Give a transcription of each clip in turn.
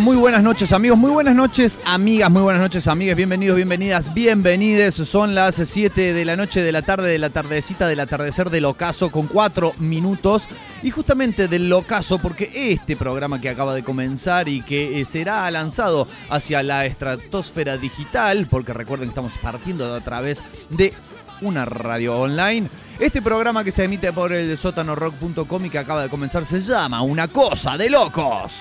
muy buenas noches amigos, muy buenas noches amigas, muy buenas noches amigas, bienvenidos, bienvenidas, bienvenides. Son las 7 de la noche de la tarde, de la tardecita, del atardecer del ocaso con 4 minutos. Y justamente del ocaso, porque este programa que acaba de comenzar y que eh, será lanzado hacia la estratosfera digital, porque recuerden que estamos partiendo a través de una radio online. Este programa que se emite por el sótanorock.com y que acaba de comenzar se llama Una cosa de locos.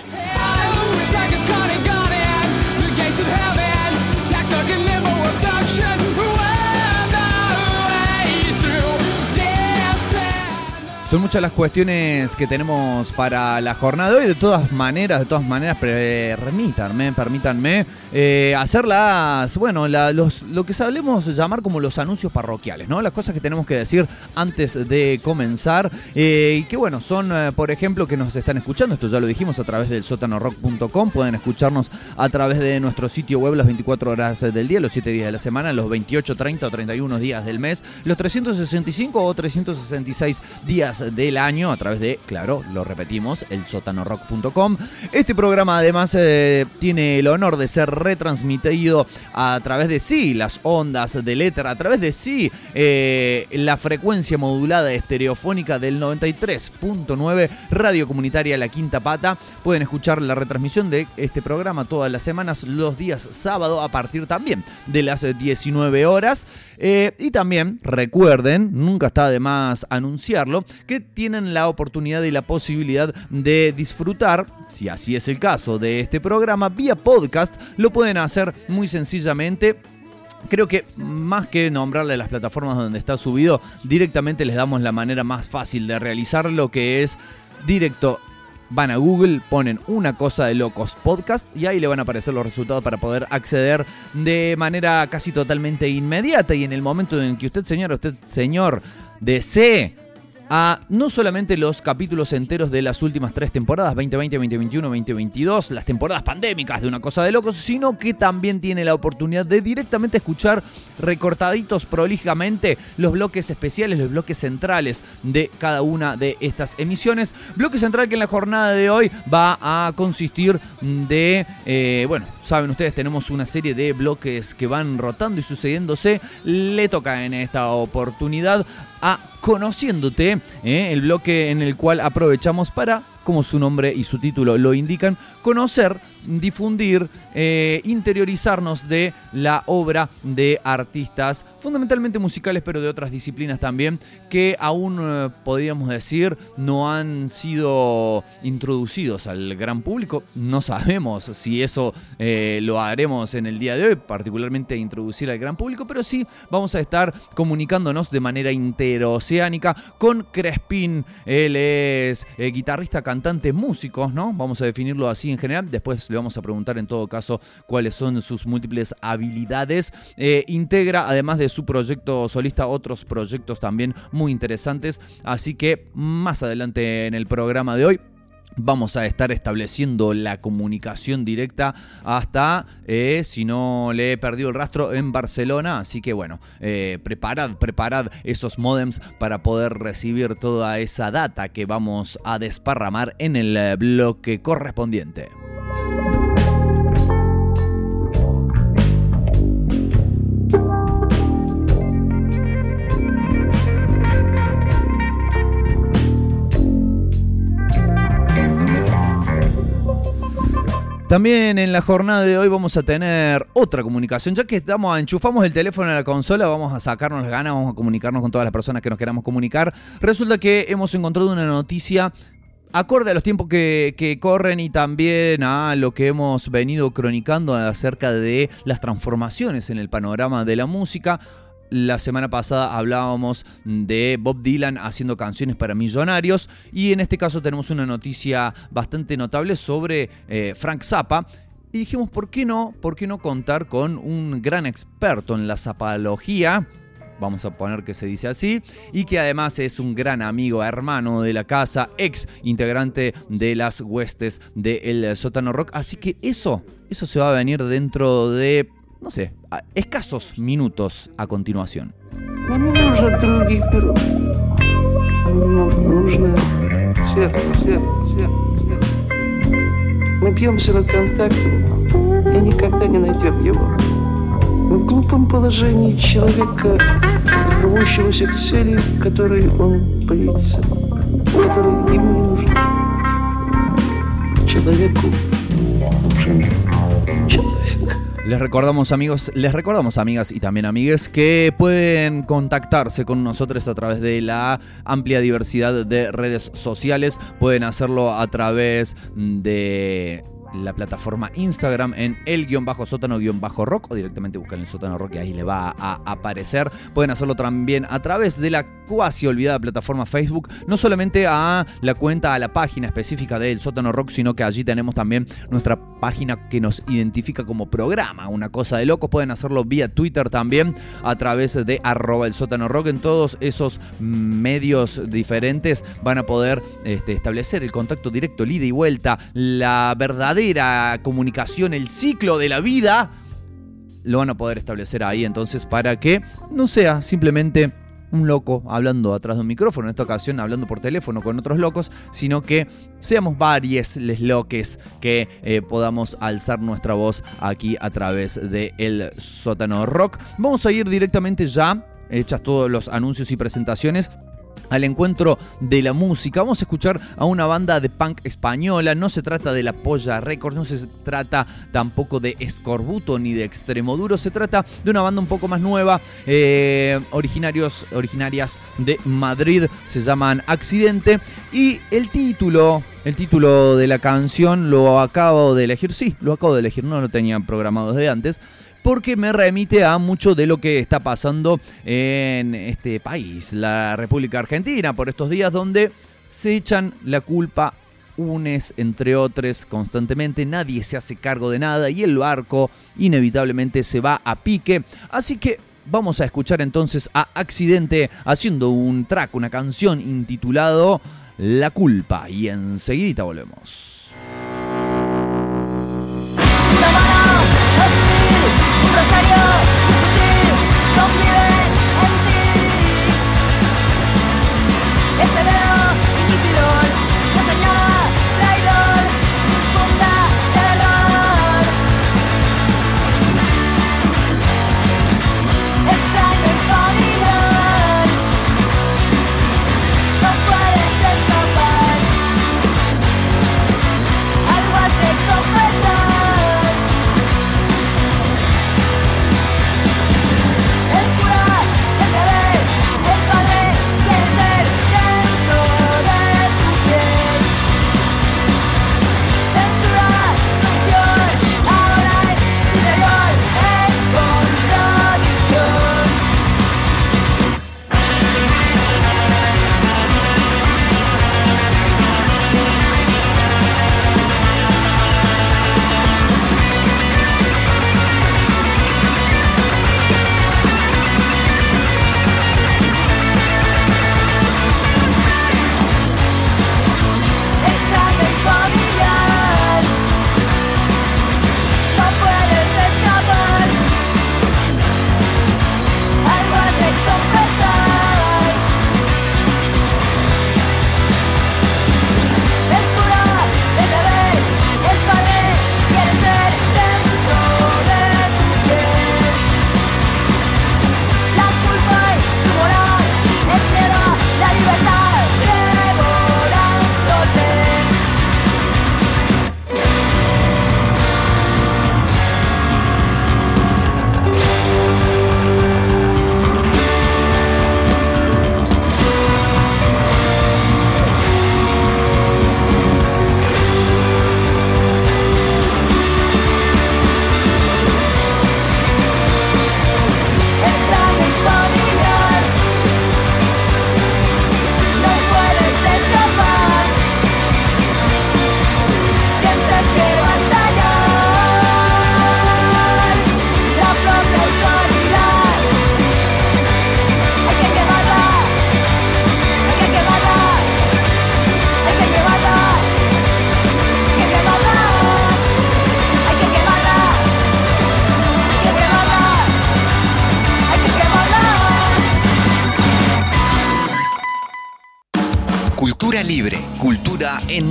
Son muchas las cuestiones que tenemos para la jornada de hoy. De todas maneras, de todas maneras, permítanme, permítanme eh, hacerlas, bueno, los, lo que sabemos llamar como los anuncios parroquiales, ¿no? Las cosas que tenemos que decir antes de comenzar. Eh, y que bueno, son, eh, por ejemplo, que nos están escuchando. Esto ya lo dijimos a través del sótanorock.com. Pueden escucharnos a través de nuestro sitio web las 24 horas del día, los 7 días de la semana, los 28, 30 o 31 días del mes, los 365 o 366 días del año a través de, claro, lo repetimos, el sotanorock.com. Este programa además eh, tiene el honor de ser retransmitido a través de sí las ondas de letra, a través de sí eh, la frecuencia modulada estereofónica del 93.9 Radio Comunitaria La Quinta Pata. Pueden escuchar la retransmisión de este programa todas las semanas, los días sábado a partir también de las 19 horas. Eh, y también recuerden, nunca está de más anunciarlo, que tienen la oportunidad y la posibilidad de disfrutar, si así es el caso, de este programa vía podcast. Lo pueden hacer muy sencillamente creo que más que nombrarle las plataformas donde está subido, directamente les damos la manera más fácil de realizarlo, que es directo. Van a Google, ponen una cosa de locos podcast y ahí le van a aparecer los resultados para poder acceder de manera casi totalmente inmediata. Y en el momento en que usted, señor, usted, señor, desee a no solamente los capítulos enteros de las últimas tres temporadas, 2020, 2021, 2022, las temporadas pandémicas de Una Cosa de Locos, sino que también tiene la oportunidad de directamente escuchar recortaditos prolijamente los bloques especiales, los bloques centrales de cada una de estas emisiones. Bloque central que en la jornada de hoy va a consistir de, eh, bueno, saben ustedes, tenemos una serie de bloques que van rotando y sucediéndose. Le toca en esta oportunidad a Conociéndote, ¿eh? el bloque en el cual aprovechamos para, como su nombre y su título lo indican, conocer difundir, eh, interiorizarnos de la obra de artistas, fundamentalmente musicales, pero de otras disciplinas también, que aún eh, podríamos decir no han sido introducidos al gran público. No sabemos si eso eh, lo haremos en el día de hoy, particularmente introducir al gran público, pero sí vamos a estar comunicándonos de manera interoceánica con Crespín. Él es guitarrista, cantante, músico, ¿no? Vamos a definirlo así en general. Después le vamos a preguntar en todo caso cuáles son sus múltiples habilidades. Eh, integra, además de su proyecto solista, otros proyectos también muy interesantes. Así que más adelante en el programa de hoy Vamos a estar estableciendo la comunicación directa hasta, eh, si no le he perdido el rastro, en Barcelona. Así que bueno, eh, preparad, preparad esos modems para poder recibir toda esa data que vamos a desparramar en el bloque correspondiente. También en la jornada de hoy vamos a tener otra comunicación, ya que estamos enchufamos el teléfono en la consola, vamos a sacarnos las ganas, vamos a comunicarnos con todas las personas que nos queramos comunicar. Resulta que hemos encontrado una noticia acorde a los tiempos que, que, corren y también a lo que hemos venido cronicando acerca de las transformaciones en el panorama de la música. La semana pasada hablábamos de Bob Dylan haciendo canciones para millonarios y en este caso tenemos una noticia bastante notable sobre eh, Frank Zappa. Y dijimos, ¿por qué no? ¿Por qué no contar con un gran experto en la zapalogía? vamos a poner que se dice así, y que además es un gran amigo, hermano de la casa, ex integrante de las huestes del sótano rock. Así que eso, eso se va a venir dentro de no sé, escasos minutos a continuación. Мы бьемся над контактом и никогда не найдем его. Мы в глупом положении человека, рвущегося к цели, которой он боится, которой ему не нужен. Человеку нужен человек. Les recordamos amigos, les recordamos amigas y también amigues que pueden contactarse con nosotros a través de la amplia diversidad de redes sociales. Pueden hacerlo a través de la plataforma Instagram en el guion bajo sótano guion bajo rock o directamente buscan el sótano rock y ahí le va a aparecer. Pueden hacerlo también a través de la cuasi olvidada plataforma Facebook, no solamente a la cuenta, a la página específica del sótano rock, sino que allí tenemos también nuestra página que nos identifica como programa, una cosa de locos. Pueden hacerlo vía Twitter también a través de arroba el sótano rock. En todos esos medios diferentes van a poder este, establecer el contacto directo, ida y vuelta, la verdadera comunicación, el ciclo de la vida, lo van a poder establecer ahí entonces para que no sea simplemente un loco hablando atrás de un micrófono, en esta ocasión hablando por teléfono con otros locos, sino que seamos varios les loques que eh, podamos alzar nuestra voz aquí a través de el sótano rock. Vamos a ir directamente ya, hechas todos los anuncios y presentaciones, al encuentro de la música. Vamos a escuchar a una banda de punk española. No se trata de la Polla Records, no se trata tampoco de Escorbuto ni de Extremoduro. Se trata de una banda un poco más nueva, eh, originarios, originarias de Madrid. Se llaman Accidente. Y el título, el título de la canción lo acabo de elegir. Sí, lo acabo de elegir, no lo tenía programado desde antes porque me remite a mucho de lo que está pasando en este país, la República Argentina, por estos días donde se echan la culpa unes entre otros constantemente, nadie se hace cargo de nada y el barco inevitablemente se va a pique. Así que vamos a escuchar entonces a Accidente haciendo un track, una canción intitulado La culpa y enseguida volvemos.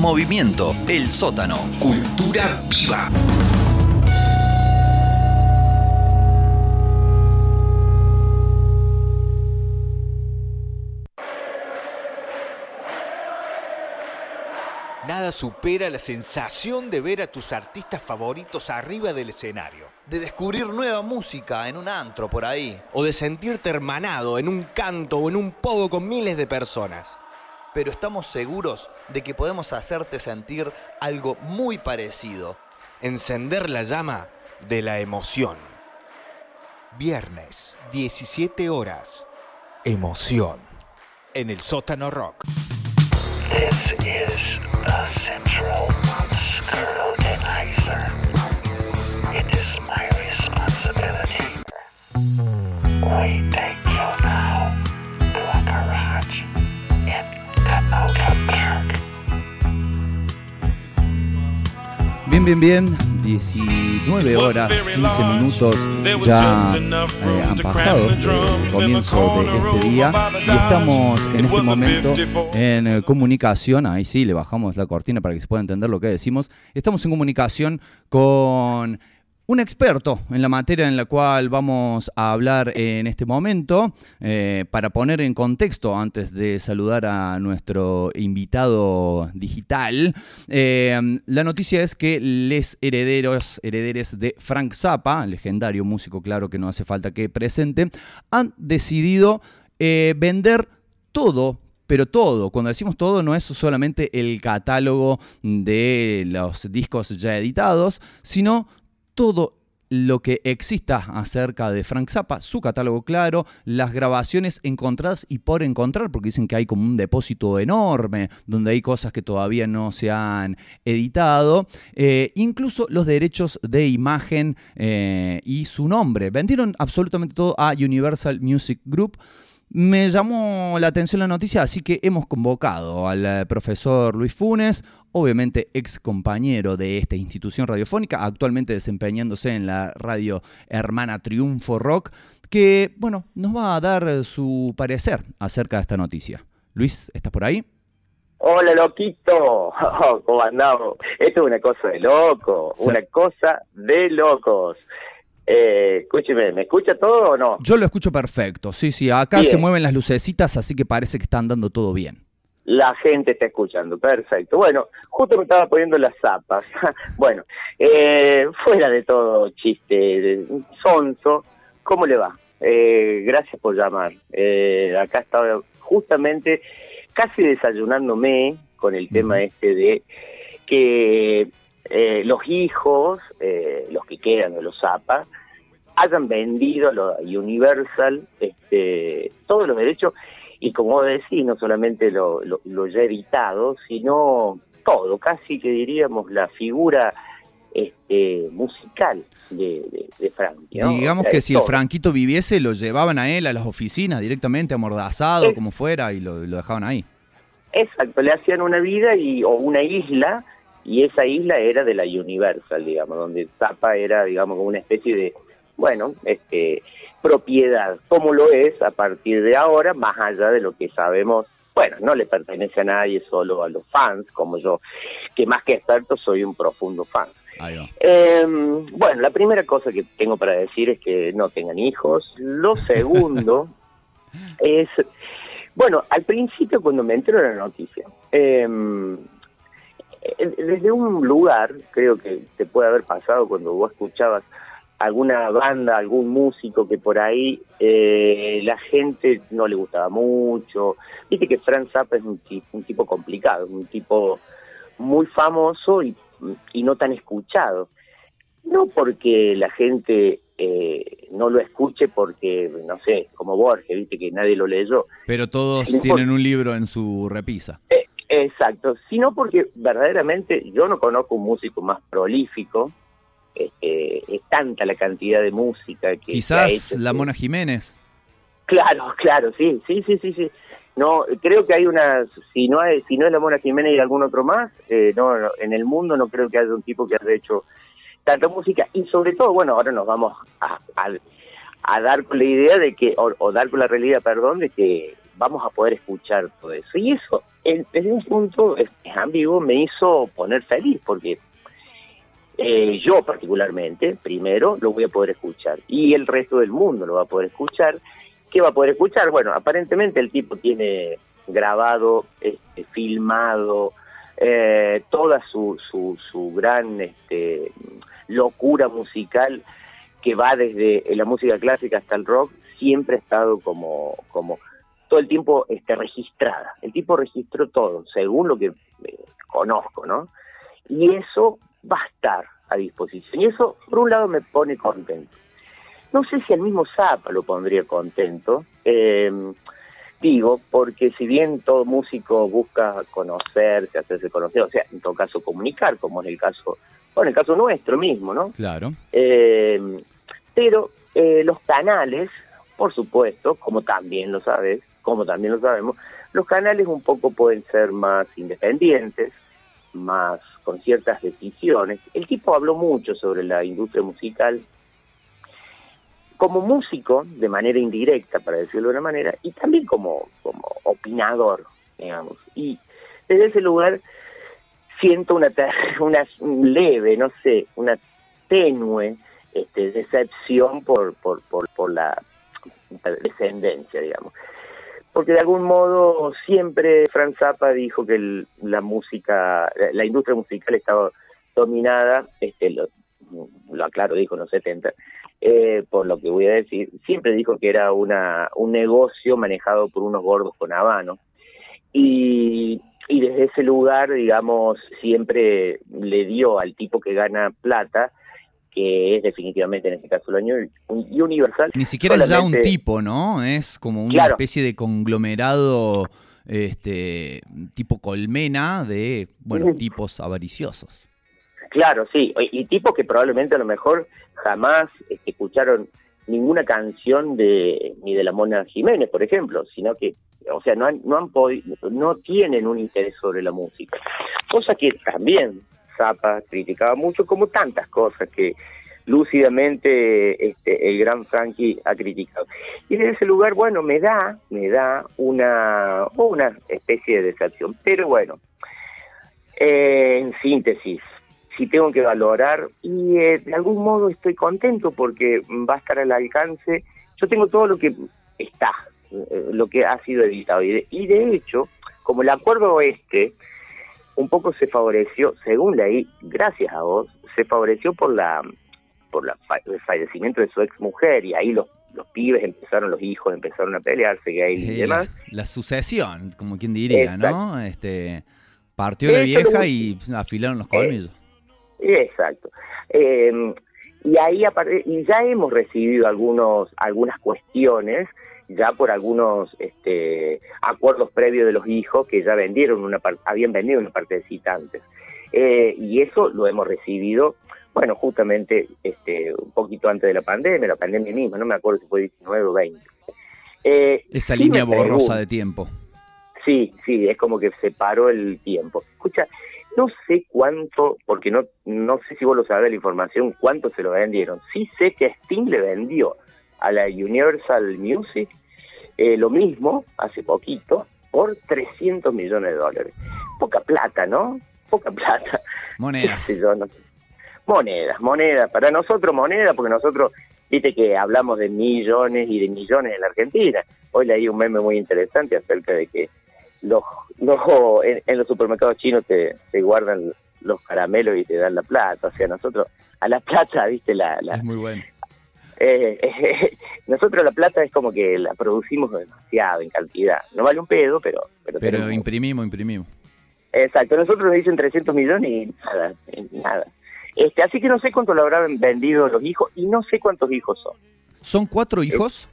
Movimiento, el sótano, cultura viva. Nada supera la sensación de ver a tus artistas favoritos arriba del escenario. De descubrir nueva música en un antro por ahí. O de sentirte hermanado en un canto o en un pogo con miles de personas. Pero estamos seguros de que podemos hacerte sentir algo muy parecido. Encender la llama de la emoción. Viernes, 17 horas. Emoción. En el sótano rock. This is the central musculodizer. It is my responsibility. We Bien, bien, bien. 19 horas, 15 minutos ya eh, han pasado del comienzo de este día y estamos en este momento en eh, comunicación, ahí sí, le bajamos la cortina para que se pueda entender lo que decimos, estamos en comunicación con un experto en la materia en la cual vamos a hablar en este momento, eh, para poner en contexto antes de saludar a nuestro invitado digital. eh, la noticia es que les herederos, herederes de Frank Zappa, legendario músico, claro que no hace falta que presente, han decidido eh, vender todo pero todo, cuando decimos todo, no es solamente el catálogo de los discos ya editados, sino todo lo que exista acerca de Frank Zappa, su catálogo claro, las grabaciones encontradas y por encontrar, porque dicen que hay como un depósito enorme donde hay cosas que todavía no se han editado, eh, incluso los derechos de imagen eh, y su nombre. Vendieron absolutamente todo a Universal Music Group. Me llamó la atención la noticia, así que hemos convocado al eh, profesor Luis Funes, obviamente ex compañero de esta institución radiofónica, actualmente desempeñándose en la radio hermana Triunfo Rock, que, bueno, nos va a dar eh, su parecer acerca de esta noticia. Luis, ¿estás por ahí? Hola, loquito. ¿Cómo andamos? Esto es una cosa de loco, una cosa de locos. Eh, escúcheme, ¿me escucha todo o no? Yo lo escucho perfecto, sí, sí, acá Bien. se mueven las lucecitas, así que parece que están dando todo bien. La gente está escuchando, perfecto. Bueno, justo me estaba poniendo las zapas. bueno, eh, fuera de todo chiste, sonso, ¿cómo le va? Eh, gracias por llamar. Eh, acá estaba justamente casi desayunándome con el tema este de que eh, los hijos, eh, los que quedan de los zapas, hayan vendido a Universal este, todos los derechos y como decís, no solamente lo, lo, lo ya editado, sino todo, casi que diríamos la figura este, musical de, de, de Frankie. ¿no? Digamos O sea, que si el. Franquito viviese, lo llevaban a él a las oficinas directamente, amordazado, Es- como fuera, y lo, lo dejaban ahí. Exacto, le hacían una vida y, o una isla, y esa isla era de la Universal, digamos, donde Zappa era, digamos, como una especie de, bueno, este, propiedad, como lo es a partir de ahora, más allá de lo que sabemos, bueno, no le pertenece a nadie, solo a los fans, como yo, que más que experto soy un profundo fan. Eh, bueno, la primera cosa que tengo para decir es que no tengan hijos. Lo segundo es, bueno, al principio cuando me entero de la noticia, eh, desde un lugar, creo que te puede haber pasado cuando vos escuchabas alguna banda, algún músico que por ahí eh, la gente no le gustaba mucho. Viste que Frank Zappa es un tipo, un tipo complicado, un tipo muy famoso y, y no tan escuchado. No porque la gente eh, no lo escuche porque, no sé, como Borges, viste que nadie lo leyó. Pero todos tienen un libro en su repisa. Eh, exacto, sino porque verdaderamente yo no conozco un músico más prolífico. Este, es tanta la cantidad de música que, que Quizás hecho la que- Mona Jiménez. Claro, claro, sí, sí, sí, sí, sí. No, creo que hay una, si no hay, si no es la Mona Jiménez y algún otro más, eh, no, no, en el mundo no creo que haya un tipo que haya hecho tanta música y sobre todo, bueno, ahora nos vamos a, a, a dar con la idea de que, o, o dar con la realidad, perdón, de que vamos a poder escuchar todo eso. Y eso en- desde un punto es ambiguo me hizo poner feliz, porque eh, yo particularmente, primero, lo voy a poder escuchar, y el resto del mundo lo va a poder escuchar. ¿Qué va a poder escuchar? Bueno, aparentemente el tipo tiene grabado, este, filmado, eh, toda su, su, su gran este, locura musical que va desde la música clásica hasta el rock, siempre ha estado como, como todo el tiempo este, registrada. El tipo registró todo, según lo que eh, conozco, ¿no? Y eso va a estar a disposición. Y eso, por un lado, me pone contento. No sé si al mismo Zappa lo pondría contento. eh, digo, porque si bien todo músico busca conocerse, hacerse conocer, o sea, en todo caso comunicar, como en el caso, bueno, en el caso nuestro mismo, ¿no? Claro. Eh, pero eh, los canales, por supuesto, como también lo sabes, como también lo sabemos, los canales un poco pueden ser más independientes, más con ciertas decisiones. El tipo habló mucho sobre la industria musical como músico, de manera indirecta, para decirlo de una manera, y también como, como opinador, digamos. Y desde ese lugar siento una, una leve, no sé, una tenue este, decepción por, por, por, por la descendencia, digamos. Porque de algún modo siempre Franz Zappa dijo que el- la música, la, industria musical estaba dominada, este, lo, lo aclaro, dijo en los 70, eh, por lo que voy a decir, siempre dijo que era una, un negocio manejado por unos gordos con habano. Y desde ese lugar, digamos, siempre le dio al tipo que gana plata, que es definitivamente en este caso año y universal. Ni siquiera es ya un tipo, ¿no? Es como una Claro. especie de conglomerado este tipo colmena de, bueno, tipos avariciosos. Claro, sí, y tipos que probablemente a lo mejor jamás este, escucharon ninguna canción de ni de la Mona Jiménez, por ejemplo, sino que, o sea, no han, no han podi- no tienen un interés sobre la música, cosa que también Zappa criticaba mucho, como tantas cosas que lúcidamente este, el gran Frankie ha criticado. Y desde ese lugar, bueno, me da, me da una, una especie de decepción, pero bueno, eh, en síntesis, si tengo que valorar, y eh, de algún modo estoy contento porque va a estar al alcance. Yo tengo todo lo que está, eh, lo que ha sido editado. Y de, y de hecho, como el acuerdo este un poco se favoreció, según leí, gracias a vos, se favoreció por la por la fa- el fallecimiento de su ex mujer y ahí los, los pibes empezaron, los hijos empezaron a pelearse, gay y Eh, demás. La, la sucesión, como quien diría, ¿no? Este partió la vieja lo- y afilaron los colmillos. Exacto. Eh, y ahí y ya hemos recibido algunos algunas cuestiones ya por algunos este, acuerdos previos de los hijos que ya vendieron una habían vendido una parte de citantes. Eh, y eso lo hemos recibido, bueno, justamente este, un poquito antes de la pandemia, la pandemia misma, no me acuerdo si fue 19 o 20. Eh, Esa sí línea borrosa pregunto- de tiempo. Sí, sí, es como que se paró el tiempo. Escucha, no sé cuánto, porque no no sé si vos lo sabés la información, cuánto se lo vendieron. Sí sé que Sting le vendió a la Universal Music eh, lo mismo, hace poquito, por 300 millones de dólares. Poca plata, ¿no? Poca plata. Monedas. Yo, no sé. Monedas, monedas. Para nosotros monedas, porque nosotros, viste que hablamos de millones y de millones en la Argentina. Hoy leí un meme muy interesante acerca de que los, los en, en los supermercados chinos te, te guardan los caramelos y te dan la plata. O sea, nosotros a la plata, viste, la, la, Es muy bueno. Eh, eh, nosotros la plata es como que la producimos demasiado en cantidad. No vale un pedo, pero... Pero, Pero tenemos- imprimimos, imprimimos. Exacto, nosotros nos dicen 300 millones y nada, eh, nada. Este, así que no sé cuánto lo habrán vendido los hijos y no sé cuántos hijos son. Son cuatro hijos.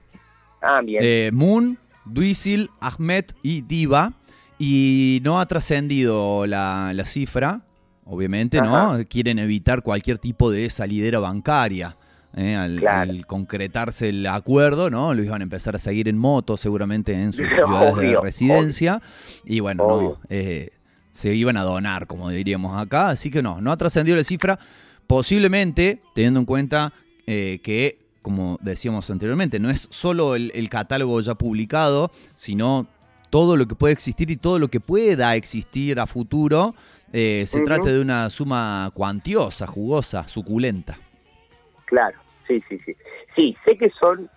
Ah, bien. Eh, Moon, Duisil, Ahmed y Diva. Y no ha trascendido la, la cifra, obviamente, ¿no? Quieren evitar cualquier tipo de salidera bancaria. ¿Eh? Al, Claro. al concretarse el acuerdo, ¿no? Lo iban a empezar a seguir en moto, seguramente en sus ciudades de Obvio, residencia. Y bueno, no, eh, se iban a donar, como diríamos acá. Así que no, no ha trascendido la cifra. Posiblemente, teniendo en cuenta eh, que, como decíamos anteriormente, no es solo el, el catálogo ya publicado, sino todo lo que puede existir y todo lo que pueda existir a futuro se Ujú. trate de una suma cuantiosa, jugosa, suculenta. Claro, sí, sí, sí. Sí, sé que son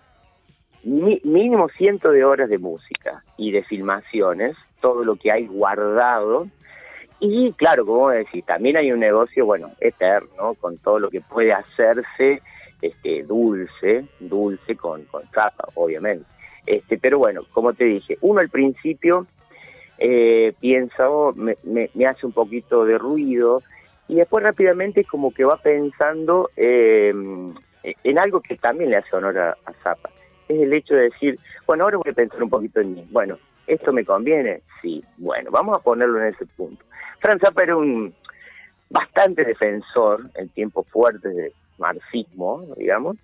mínimo cientos de horas de música y de filmaciones, todo lo que hay guardado. Y claro, como decís, también hay un negocio, bueno, eterno, con todo lo que puede hacerse este, dulce, dulce con, con obviamente. Este, pero bueno, como te dije, uno al principio eh, piensa, oh, me, me- me hace un poquito de ruido, y después rápidamente como que va pensando eh, en algo que también le hace honor a, a Zappa. Es el hecho de decir, bueno, ahora voy a pensar un poquito en mí. Bueno, ¿esto me conviene? Sí. Bueno, vamos a ponerlo en ese punto. Franz Zappa era un bastante defensor en tiempos fuertes de marxismo, digamos.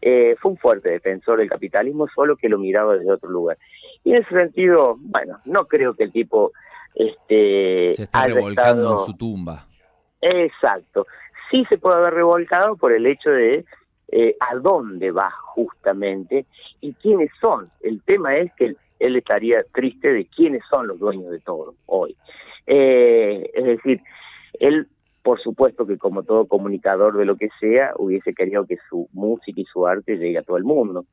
Eh, fue un fuerte defensor del capitalismo, solo que lo miraba desde otro lugar. Y en ese sentido, bueno, no creo que el tipo este, Se está revolcando estado- en su tumba. Exacto. Sí se puede haber revolcado por el hecho de eh, a dónde va justamente y quiénes son. El tema es que él, estaría triste de quiénes son los dueños de todo hoy. Eh, es decir, él, por supuesto que como todo comunicador de lo que sea, hubiese querido que su música y su arte llegue a todo el mundo.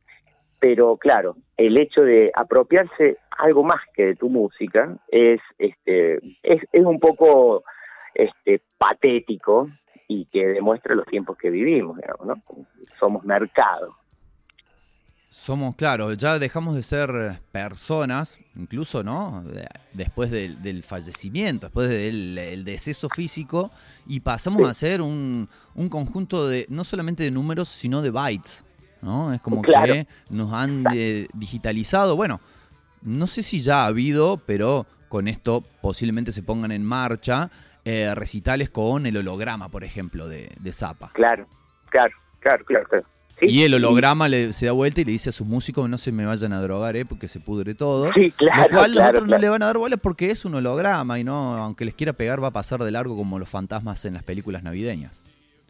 Pero claro, el hecho de apropiarse algo más que de tu música es, este, es, es un poco este, patético y que demuestra los tiempos que vivimos, digamos, ¿no? Somos mercado. Somos, claro, ya dejamos de ser personas, incluso, ¿no? De- Después del, del fallecimiento, después del el deceso físico, y pasamos Sí. a ser un, un conjunto de, no solamente de números, sino de bytes, ¿no? Es como Claro. que nos han eh, digitalizado. Bueno, no sé si ya ha habido, pero con esto posiblemente se pongan en marcha eh, recitales con el holograma, por ejemplo, de, de Zappa. Claro, claro, claro, claro. claro. Sí, Y el holograma le, se da vuelta y le dice a sus músicos no se me vayan a drogar, eh, porque se pudre todo. Sí, claro, Lo cual los claro, otros no le van a dar bola porque es un holograma y no, aunque les quiera pegar, va a pasar de largo como los fantasmas en las películas navideñas.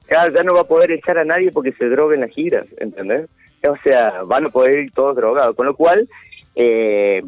Claro, ya no va a poder echar a nadie porque se droga en las giras, ¿entendés? O sea, van a poder ir todos drogados. Con lo cual, eh,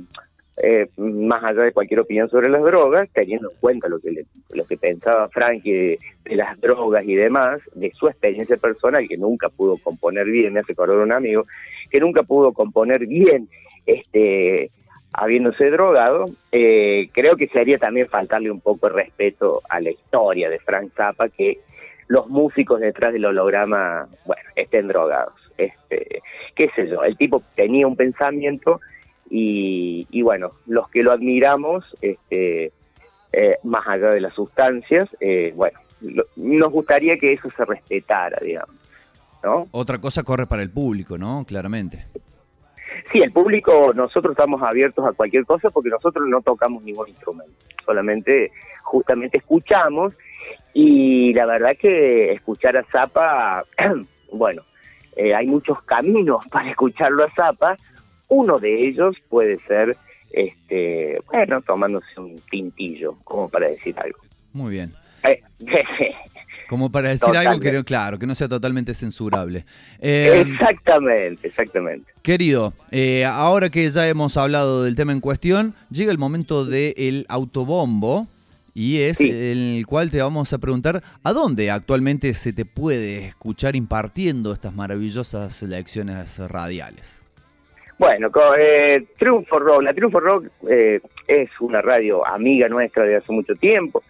eh, más allá de cualquier opinión sobre las drogas, teniendo en cuenta lo que le- lo que pensaba Frankie de, de las drogas y demás, de su experiencia personal, que nunca pudo componer bien, me hace acordar un amigo, que nunca pudo componer bien este habiéndose drogado, eh, creo que sería también faltarle un poco de respeto a la historia de Frank Zappa, que los músicos detrás del holograma, estén drogados. Este, qué sé yo, el tipo tenía un pensamiento y, y bueno, los que lo admiramos, este, eh, más allá de las sustancias, eh, bueno, lo- nos gustaría que eso se respetara, digamos, ¿no? Otra cosa corre para el público, ¿no? Claramente. Sí, el público, nosotros estamos abiertos a cualquier cosa porque nosotros no tocamos ningún instrumento, solamente justamente escuchamos y la verdad que escuchar a Zappa, bueno, eh, hay muchos caminos para escucharlo a Zappa, uno de ellos puede ser, este, bueno, tomándose un tintillo, como para decir algo. Muy bien. Eh, Como para decir algo que, claro, que no sea totalmente censurable. Eh, exactamente, exactamente. Querido, eh, ahora que ya hemos hablado del tema en cuestión, llega el momento del autobombo y es Sí. el cual te vamos a preguntar a dónde actualmente se te puede escuchar impartiendo estas maravillosas lecciones radiales. Bueno, co- eh, Triunfo Rock, la Triunfo Rock eh, es una radio amiga nuestra de hace mucho tiempo,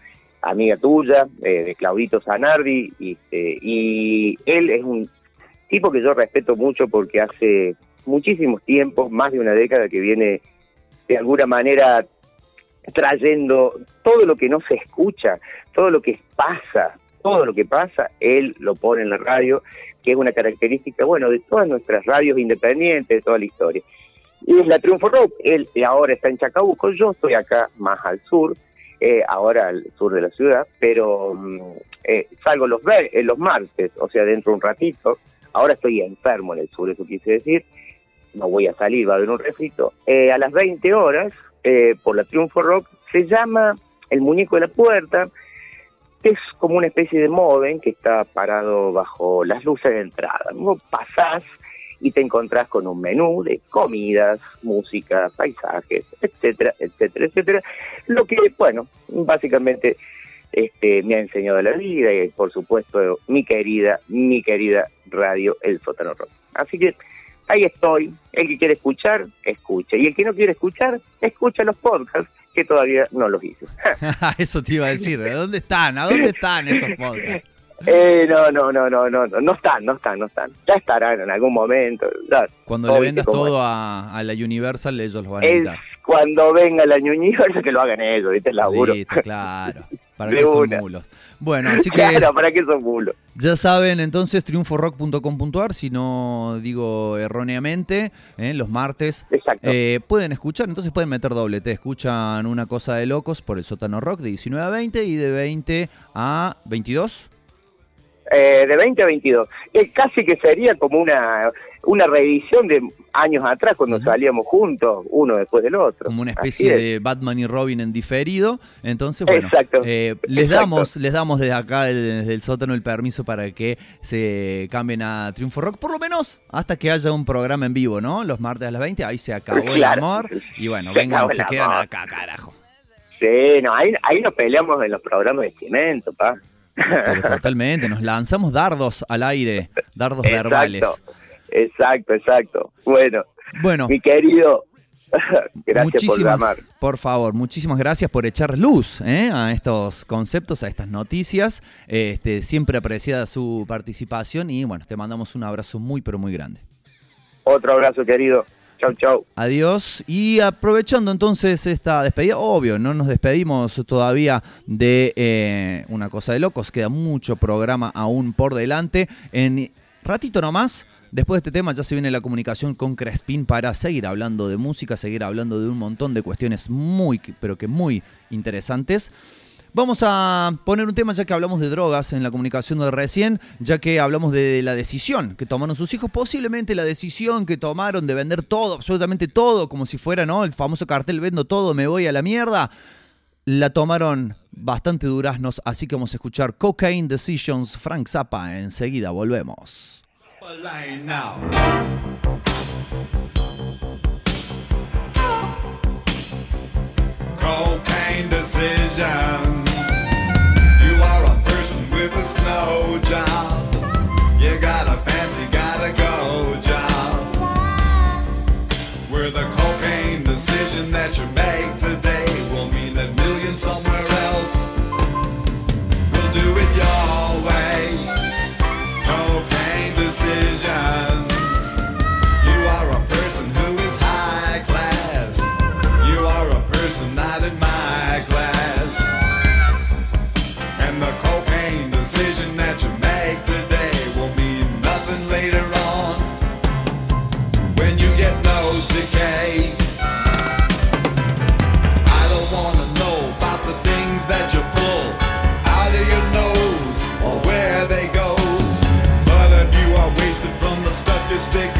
amiga tuya, eh, de Claudito Zanardi, y, eh, y él es un tipo que yo respeto mucho porque hace muchísimos tiempos, más de una década, que viene de alguna manera trayendo todo lo que no se escucha, todo lo que pasa, todo lo que pasa, él lo pone en la radio, que es una característica, bueno, de todas nuestras radios independientes, de toda la historia. Y es la Triunfo Rock, él ahora está en Chacabuco, yo estoy acá más al sur, eh, ahora al sur de la ciudad, pero mm, eh, salgo los, eh, los martes, o sea, dentro de un ratito, ahora estoy enfermo en el sur, eso quise decir, no voy a salir, va a haber un refrito, eh, a las 20 horas, eh, por la Triunfo Rock, se llama El Muñeco de la Puerta, es como una especie de modem que está parado bajo las luces de entrada. Vos pasás y te encontrás con un menú de comidas, música, paisajes, etcétera, etcétera, etcétera. Lo que, bueno, básicamente este, me ha enseñado la vida y por supuesto mi querida, mi querida radio El Sótano Rock. Así que ahí estoy. El que quiere escuchar, escucha. Y el que no quiere escuchar, escucha los podcasts que todavía no los hice. Eso te iba a decir. ¿De dónde están? ¿A dónde están esos podcasts? Eh, no, no, no, no, no, no, no están, no están, no están. Ya estarán en algún momento. ya. Cuando le vendas todo es. a, a la Universal, ellos lo van a Es editar. cuando venga la Universo que lo hagan ellos, ¿viste? El laburo. Listo, claro. ¿Para qué son mulos? Bueno, así que Claro, ¿para qué son bulos? ya saben entonces triunforock.com.ar, si no digo erróneamente, ¿eh? los martes Exacto. eh, pueden escuchar, entonces pueden meter doble T, escuchan una cosa de locos por el sótano rock de 19 a 20 y de 20 a 22. Eh, de 20 a 22. Eh, casi que sería como una, una reedición de años atrás cuando salíamos juntos, uno después del otro. como una especie es. de Batman y Robin en diferido. Entonces, bueno, Exacto, eh, les exacto. damos, les damos desde acá, desde el sótano, el permiso para que se cambien a Triunfo Rock, por lo menos hasta que haya un programa en vivo, ¿no? Los martes a las 20, ahí se acabó el amor. Y bueno, Se vengan, se el quedan amor. acá, carajo. Sí, no, ahí, ahí nos peleamos en los programas de cimiento, pa. Totalmente, nos lanzamos dardos al aire, dardos verbales. Exacto, exacto. Bueno, Bueno, mi querido, gracias por llamar. por favor, muchísimas gracias por echar luz ¿eh? a estos conceptos, a estas noticias. Este, siempre apreciada su participación y bueno, te mandamos un abrazo muy pero muy grande. Otro abrazo, querido. Chau, chau. Adiós y aprovechando entonces esta despedida, obvio, no nos despedimos todavía de eh, una cosa de locos, queda mucho programa aún por delante. En ratito nomás, después de este tema ya se viene la comunicación con Crespin para seguir hablando de música, seguir hablando de un montón de cuestiones muy, pero que muy interesantes. Vamos a poner un tema ya que hablamos de drogas en la comunicación de recién, ya que hablamos de la decisión que tomaron sus hijos, posiblemente la decisión que tomaron de vender todo, absolutamente todo, como si fuera, ¿no? El famoso cartel vendo todo, me voy a la mierda. La tomaron bastante duraznos, así que vamos a escuchar Cocaine Decisions, Frank Zappa. Enseguida volvemos. Cocaine decisions. You are a person with a snow job. You got a fancy, gotta go job. Where the cocaine decision that you the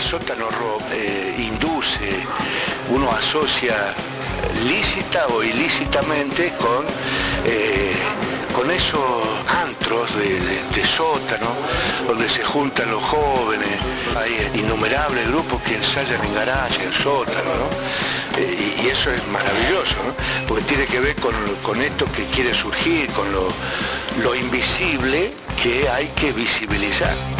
de sótano eh, induce, uno asocia lícita o ilícitamente con, eh, con esos antros de, sótano donde se juntan los jóvenes. Hay innumerables grupos que ensayan en garaje, en sótano, ¿no? Eh, y, eso es maravilloso, porque tiene que ver con, con esto que quiere surgir, con lo, lo invisible que hay que visibilizar.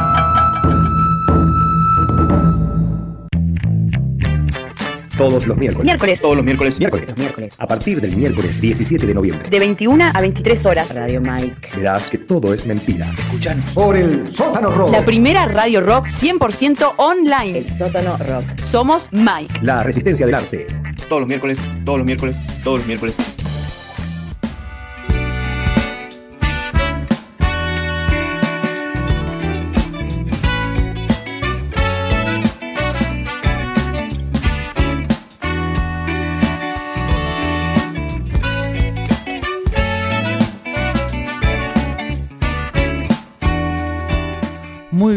Todos los miércoles. Miércoles. Todos los miércoles. Miércoles. Los miércoles. A partir del miércoles 17 de noviembre. De 21 a 23 horas. Radio Mike. Verás que todo es mentira. Escuchan. Por el sótano rock. La primera radio rock 100% online. El sótano rock. Somos Mike. La resistencia del arte. Todos los miércoles, todos los miércoles, todos los miércoles.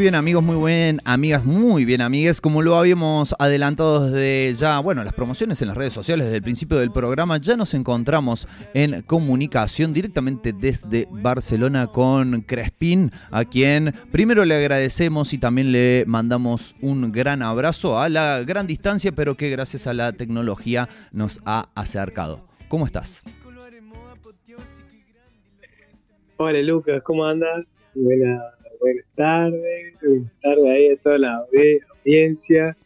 Bien amigos, muy bien amigas, muy bien amigues. Como lo habíamos adelantado desde ya, bueno, las promociones en las redes sociales desde el principio del programa, ya nos encontramos en comunicación directamente desde Barcelona con Crespín, a quien primero le agradecemos y también le mandamos un gran abrazo a la gran distancia, pero que gracias a la tecnología nos ha acercado. ¿Cómo estás? Hola Lucas, ¿cómo andas? Buenas tardes, buenas tardes ahí a toda la audi- audiencia.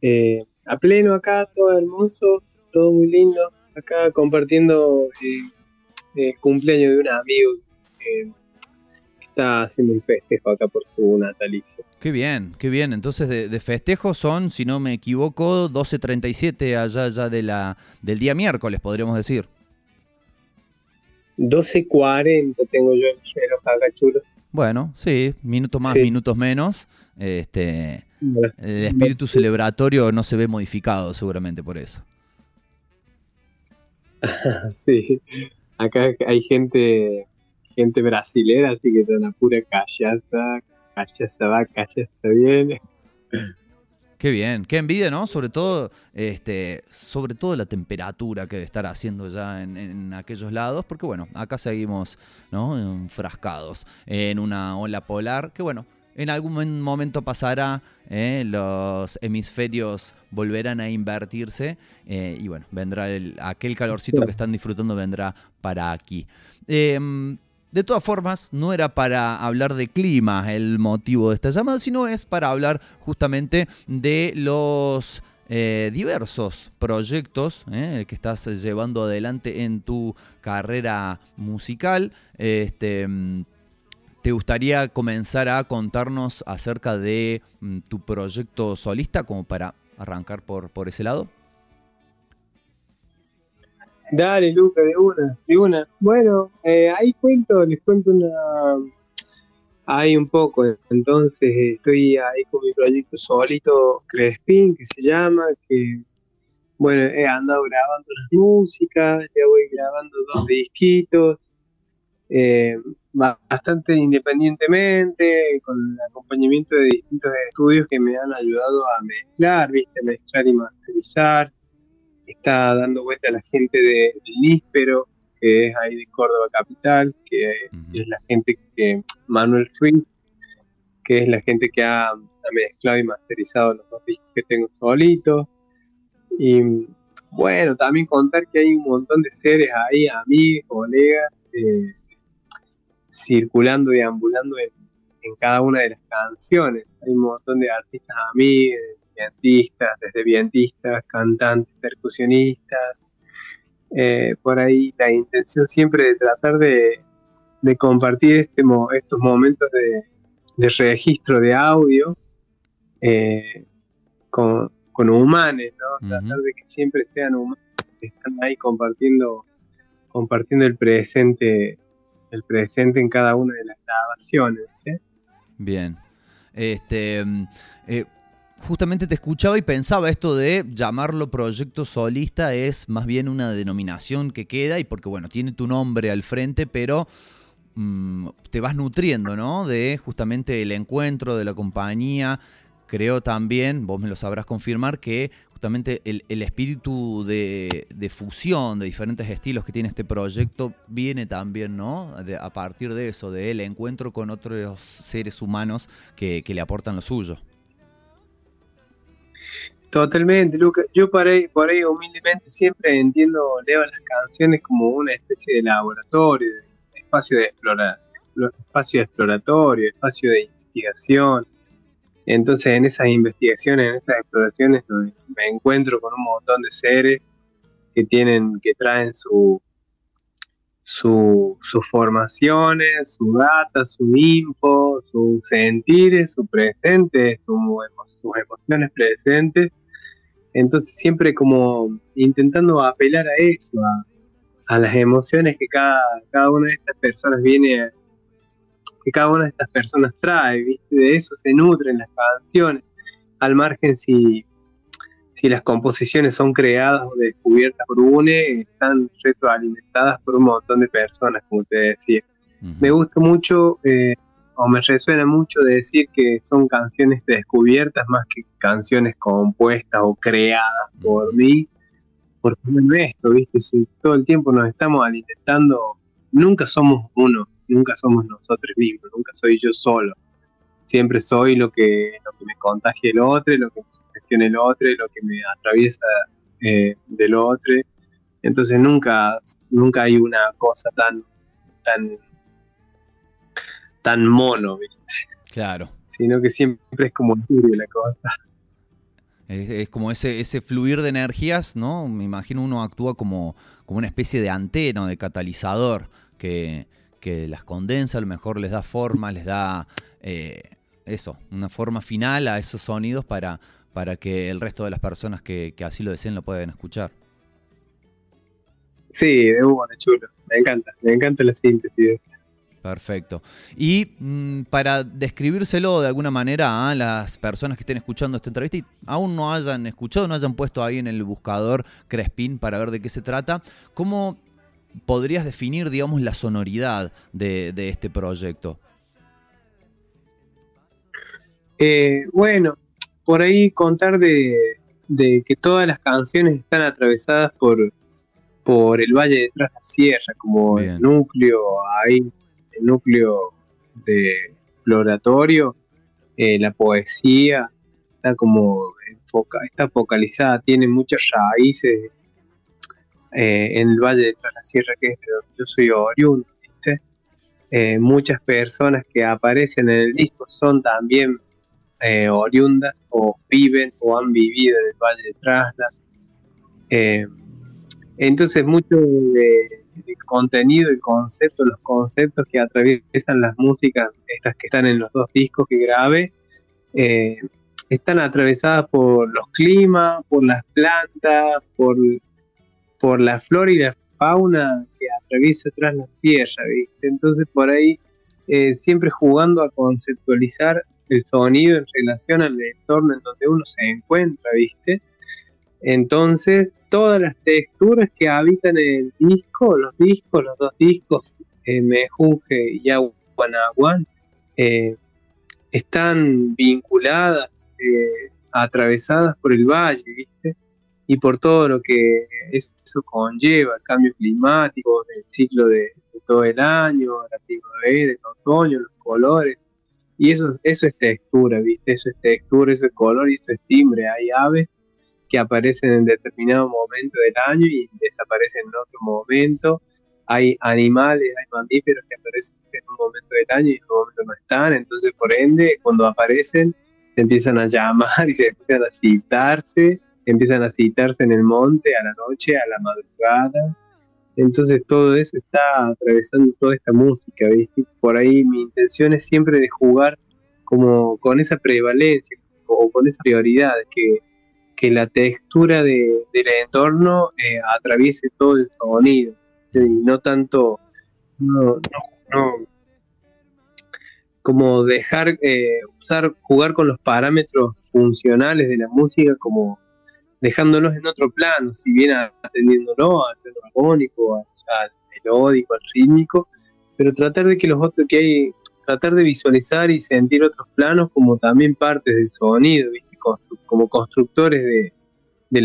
Eh, a pleno acá, todo hermoso, todo muy lindo. Acá compartiendo eh, el cumpleaños de un amigo eh, que está haciendo un festejo acá por su natalicio. Qué bien, qué bien. Entonces de, de festejos son, si no me equivoco, 12.37 allá ya de la, del día miércoles, podríamos decir. 12.40 tengo yo el reloj acá chulo. Bueno, sí, minutos más, Sí. minutos menos. Este, el espíritu celebratorio no se ve modificado seguramente por eso. sí, acá hay gente, gente brasilera, así que está una pura callaza, callaza va, callaza viene. Qué bien, qué envidia, ¿no? Sobre todo, este, sobre todo la temperatura que debe estar haciendo ya en, en aquellos lados, porque bueno, acá seguimos, ¿no? Enfrascados en una ola polar, que bueno, en algún momento pasará, ¿eh? los hemisferios volverán a invertirse eh, y bueno, vendrá el- aquel calorcito que están disfrutando vendrá para aquí. Em, de todas formas, no era para hablar de clima el motivo de esta llamada, sino es para hablar justamente de los eh, diversos proyectos eh, que estás llevando adelante en tu carrera musical. Este, mm, ¿Te gustaría comenzar a contarnos acerca de mm, tu proyecto solista, como para arrancar por, por ese lado? Dale, Luca, de una, de una. Bueno, eh, ahí cuento, les cuento una. Ahí un poco. Entonces, eh, estoy ahí con mi proyecto solito, Crespin, que se llama, que bueno, he andado grabando las músicas, ya voy grabando dos disquitos, eh, bastante independientemente, con el acompañamiento de distintos estudios que me han ayudado a mezclar, viste, mezclar y masterizar. Está dando vuelta a la gente de, Níspero, que es ahí de Córdoba Capital, que es la gente que, Manuel Ruiz, que es la gente que ha, ha mezclado y masterizado los dos discos que tengo solito. Y bueno, también contar que hay un montón de seres ahí, amigos, colegas, eh, circulando y ambulando en, en cada una de las canciones. Hay un montón de artistas amigos, vientistas, desde vientistas, cantantes, percusionistas. Eh, por ahí la intención siempre de tratar de, de compartir este, mo- estos momentos de, de registro de audio eh, con, con humanos, ¿no? Tratar de que siempre sean humanos que están ahí compartiendo, compartiendo el presente, el presente en cada una de las grabaciones. Bien. Este, mm, eh, justamente te escuchaba y pensaba esto de llamarlo proyecto solista es más bien una denominación que queda y porque bueno, tiene tu nombre al frente, pero mm, te vas nutriendo, ¿no? De justamente el encuentro de la compañía. Creo también, vos me lo sabrás confirmar, que justamente el, el espíritu de, de fusión de diferentes estilos que tiene este proyecto viene también, ¿no? De- a partir de eso, del encuentro con otros seres humanos que, que le aportan lo suyo. Totalmente, Lucas. Yo por ahí, por ahí humildemente siempre entiendo, leo las canciones como una especie de laboratorio, de espacio de explora, espacio exploratorio, espacio de investigación. Entonces en esas investigaciones, en esas exploraciones me encuentro con un montón de seres que tienen, que traen su, su, sus formaciones, su data, su info, sus sentires, su presente, sus emociones presentes. Entonces siempre como intentando apelar a eso, a, a las emociones que cada, cada una de estas personas viene, que cada una de estas personas trae, ¿viste? De eso se nutren las canciones, al margen si, si las composiciones son creadas o descubiertas por UNE, están retroalimentadas por un montón de personas, como te decía. Me gusta mucho, eh, o me resuena mucho decir que son canciones descubiertas más que canciones compuestas o creadas por mí, porque no es esto, ¿viste? Si todo el tiempo nos estamos alimentando, nunca somos uno, nunca somos nosotros mismos, nunca soy yo solo. Siempre soy lo que, lo que me contagia el otro, lo que me sugestiona el otro, lo que me atraviesa eh, del otro. Entonces nunca, nunca hay una cosa tan, tan, tan mono, ¿viste? Claro. Sino que siempre es como turbio la cosa. Es, es como ese, ese fluir de energías, ¿no? Me imagino uno actúa como, como una especie de antena, de catalizador, que, que las condensa, a lo mejor les da forma, les da eh, eso, una forma final a esos sonidos para, para que el resto de las personas que, que así lo deseen lo puedan escuchar. Sí, de una, chulo. Me encanta, me encanta la síntesis. Perfecto. Y mm, para describírselo de alguna manera a las personas que estén escuchando esta entrevista y aún no hayan escuchado, no hayan puesto ahí en el buscador Crespin para ver de qué se trata, ¿cómo podrías definir, digamos, la sonoridad de, de este proyecto? Eh, bueno, por ahí contar de, de que todas las canciones están atravesadas por, por el Valle de Tras la Sierra, como el núcleo ahí, el núcleo de exploratorio, eh, la poesía está como enfoca, está focalizada, tiene muchas raíces eh, en el Valle de Tras la Sierra, que es de donde yo soy oriundo, ¿viste? Eh, muchas personas que aparecen en el disco son también eh, oriundas o viven o han vivido en el Valle de Trasla. Eh, entonces mucho de, de contenido y concepto, los conceptos que atraviesan las músicas, estas que están en los dos discos que grabé, eh, están atravesadas por los climas, por las plantas, por, por la flora y la fauna que atraviesa tras la sierra, ¿viste? Entonces por ahí siempre jugando a conceptualizar el sonido en relación al entorno en donde uno se encuentra, ¿viste? Entonces, todas las texturas que habitan en el disco, los discos, los dos discos, eh, y Aguanaguan, eh, están vinculadas, eh, atravesadas por el valle, ¿viste? Y por todo lo que eso conlleva, el cambio climático, el ciclo de, de todo el año, la primavera, el otoño, los colores. Y eso, eso es textura, ¿viste? Eso es textura, eso es color y eso es timbre. Hay aves que aparecen en determinado momento del año y desaparecen en otro momento. Hay animales, hay mamíferos que aparecen en un momento del año y en un momento no están. Entonces, por ende, cuando aparecen, se empiezan a llamar y se empiezan a citarse, empiezan a citarse en el monte, a la noche, a la madrugada. Entonces todo eso está atravesando toda esta música, ¿viste? Por ahí mi intención es siempre de jugar como con esa prevalencia o con esa prioridad, que, que la textura de, del entorno eh, atraviese todo el sonido y no tanto, no, no, como dejar eh, usar, jugar con los parámetros funcionales de la música como dejándolos en otro plano, si bien atendiéndolo al plano al, melódico, al rítmico, pero tratar de que los otros que hay, tratar de visualizar y sentir otros planos como también partes del sonido, ¿viste? Constru- como constructores de, de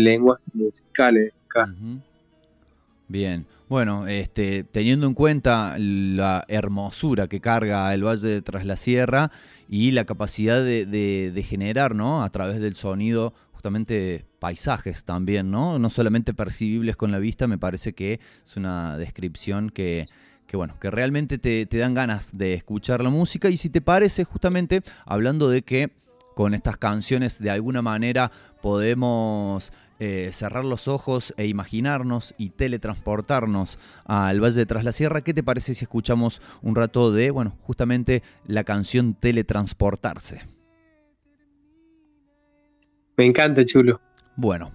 musicales. este. Bien, bueno, este, teniendo en cuenta la hermosura que carga el Valle Tras la Sierra y la capacidad de- de generar, ¿no? A través del sonido, justamente paisajes también, ¿no? No solamente percibibles con la vista, me parece que es una descripción que, que bueno, que realmente te, te dan ganas de escuchar la música. Y si te parece, justamente, hablando de que con estas canciones de alguna manera podemos eh, cerrar los ojos e imaginarnos y teletransportarnos al Valle de Tras la Sierra. ¿Qué te parece si escuchamos un rato de, bueno, justamente la canción Teletransportarse? Me encanta, chulo. Bueno,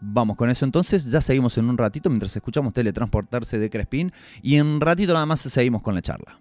vamos con eso entonces. Ya seguimos en un ratito mientras escuchamos Teletransportarse de Crespín y en un ratito nada más seguimos con la charla.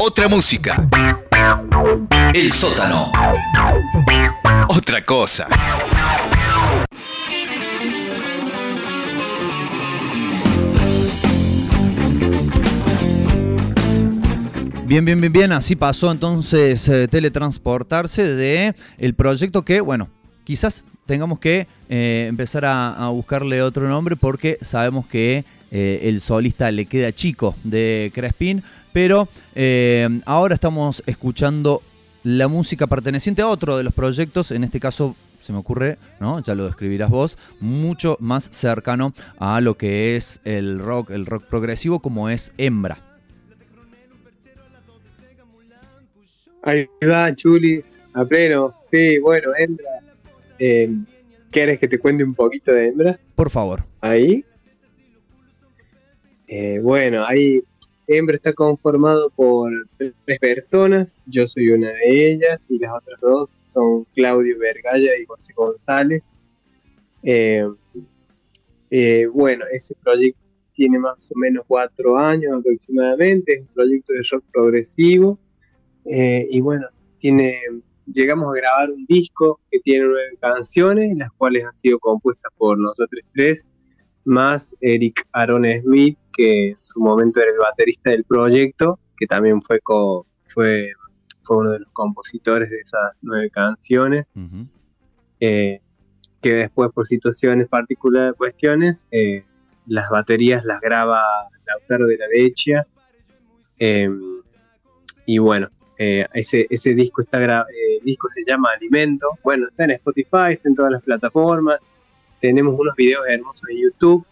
Otra música. El sótano. Otra cosa. Bien, bien, bien, bien. Así pasó entonces eh, teletransportarse de el proyecto que, bueno, quizás tengamos que eh, empezar a buscarle otro nombre porque sabemos que eh, el solista le queda chico de Crespin, pero eh, ahora estamos escuchando la música perteneciente a otro de los proyectos, en este caso se me ocurre, ¿no? Ya lo describirás vos, mucho más cercano a lo que es el rock, el rock progresivo como es Hembra. Ahí va, Chulis, a pleno. Sí, bueno, Hembra. Eh, ¿Quieres que te cuente un poquito de Hembra? Por favor. Ahí. Eh, bueno, ahí Hembra está conformado por tres personas. Yo soy una de ellas y las otras dos son Claudio Vergalla y José González. Eh, eh, bueno, ese proyecto tiene más o menos cuatro años aproximadamente. Es un proyecto de rock progresivo. Y bueno, tiene, llegamos a grabar un disco que tiene nueve canciones, las cuales han sido compuestas por nosotros tres, más Eric Aaron Smith, que en su momento era el baterista del proyecto, que también fue, co- fue, fue uno de los compositores de esas nueve canciones, eh, que después por situaciones particulares, cuestiones, eh, las baterías las graba Lautaro de la Vecchia, eh, y bueno, eh, ese, ese disco está eh, el disco se llama Alimento. Bueno, está en Spotify, está en todas las plataformas. Tenemos unos videos hermosos en YouTube.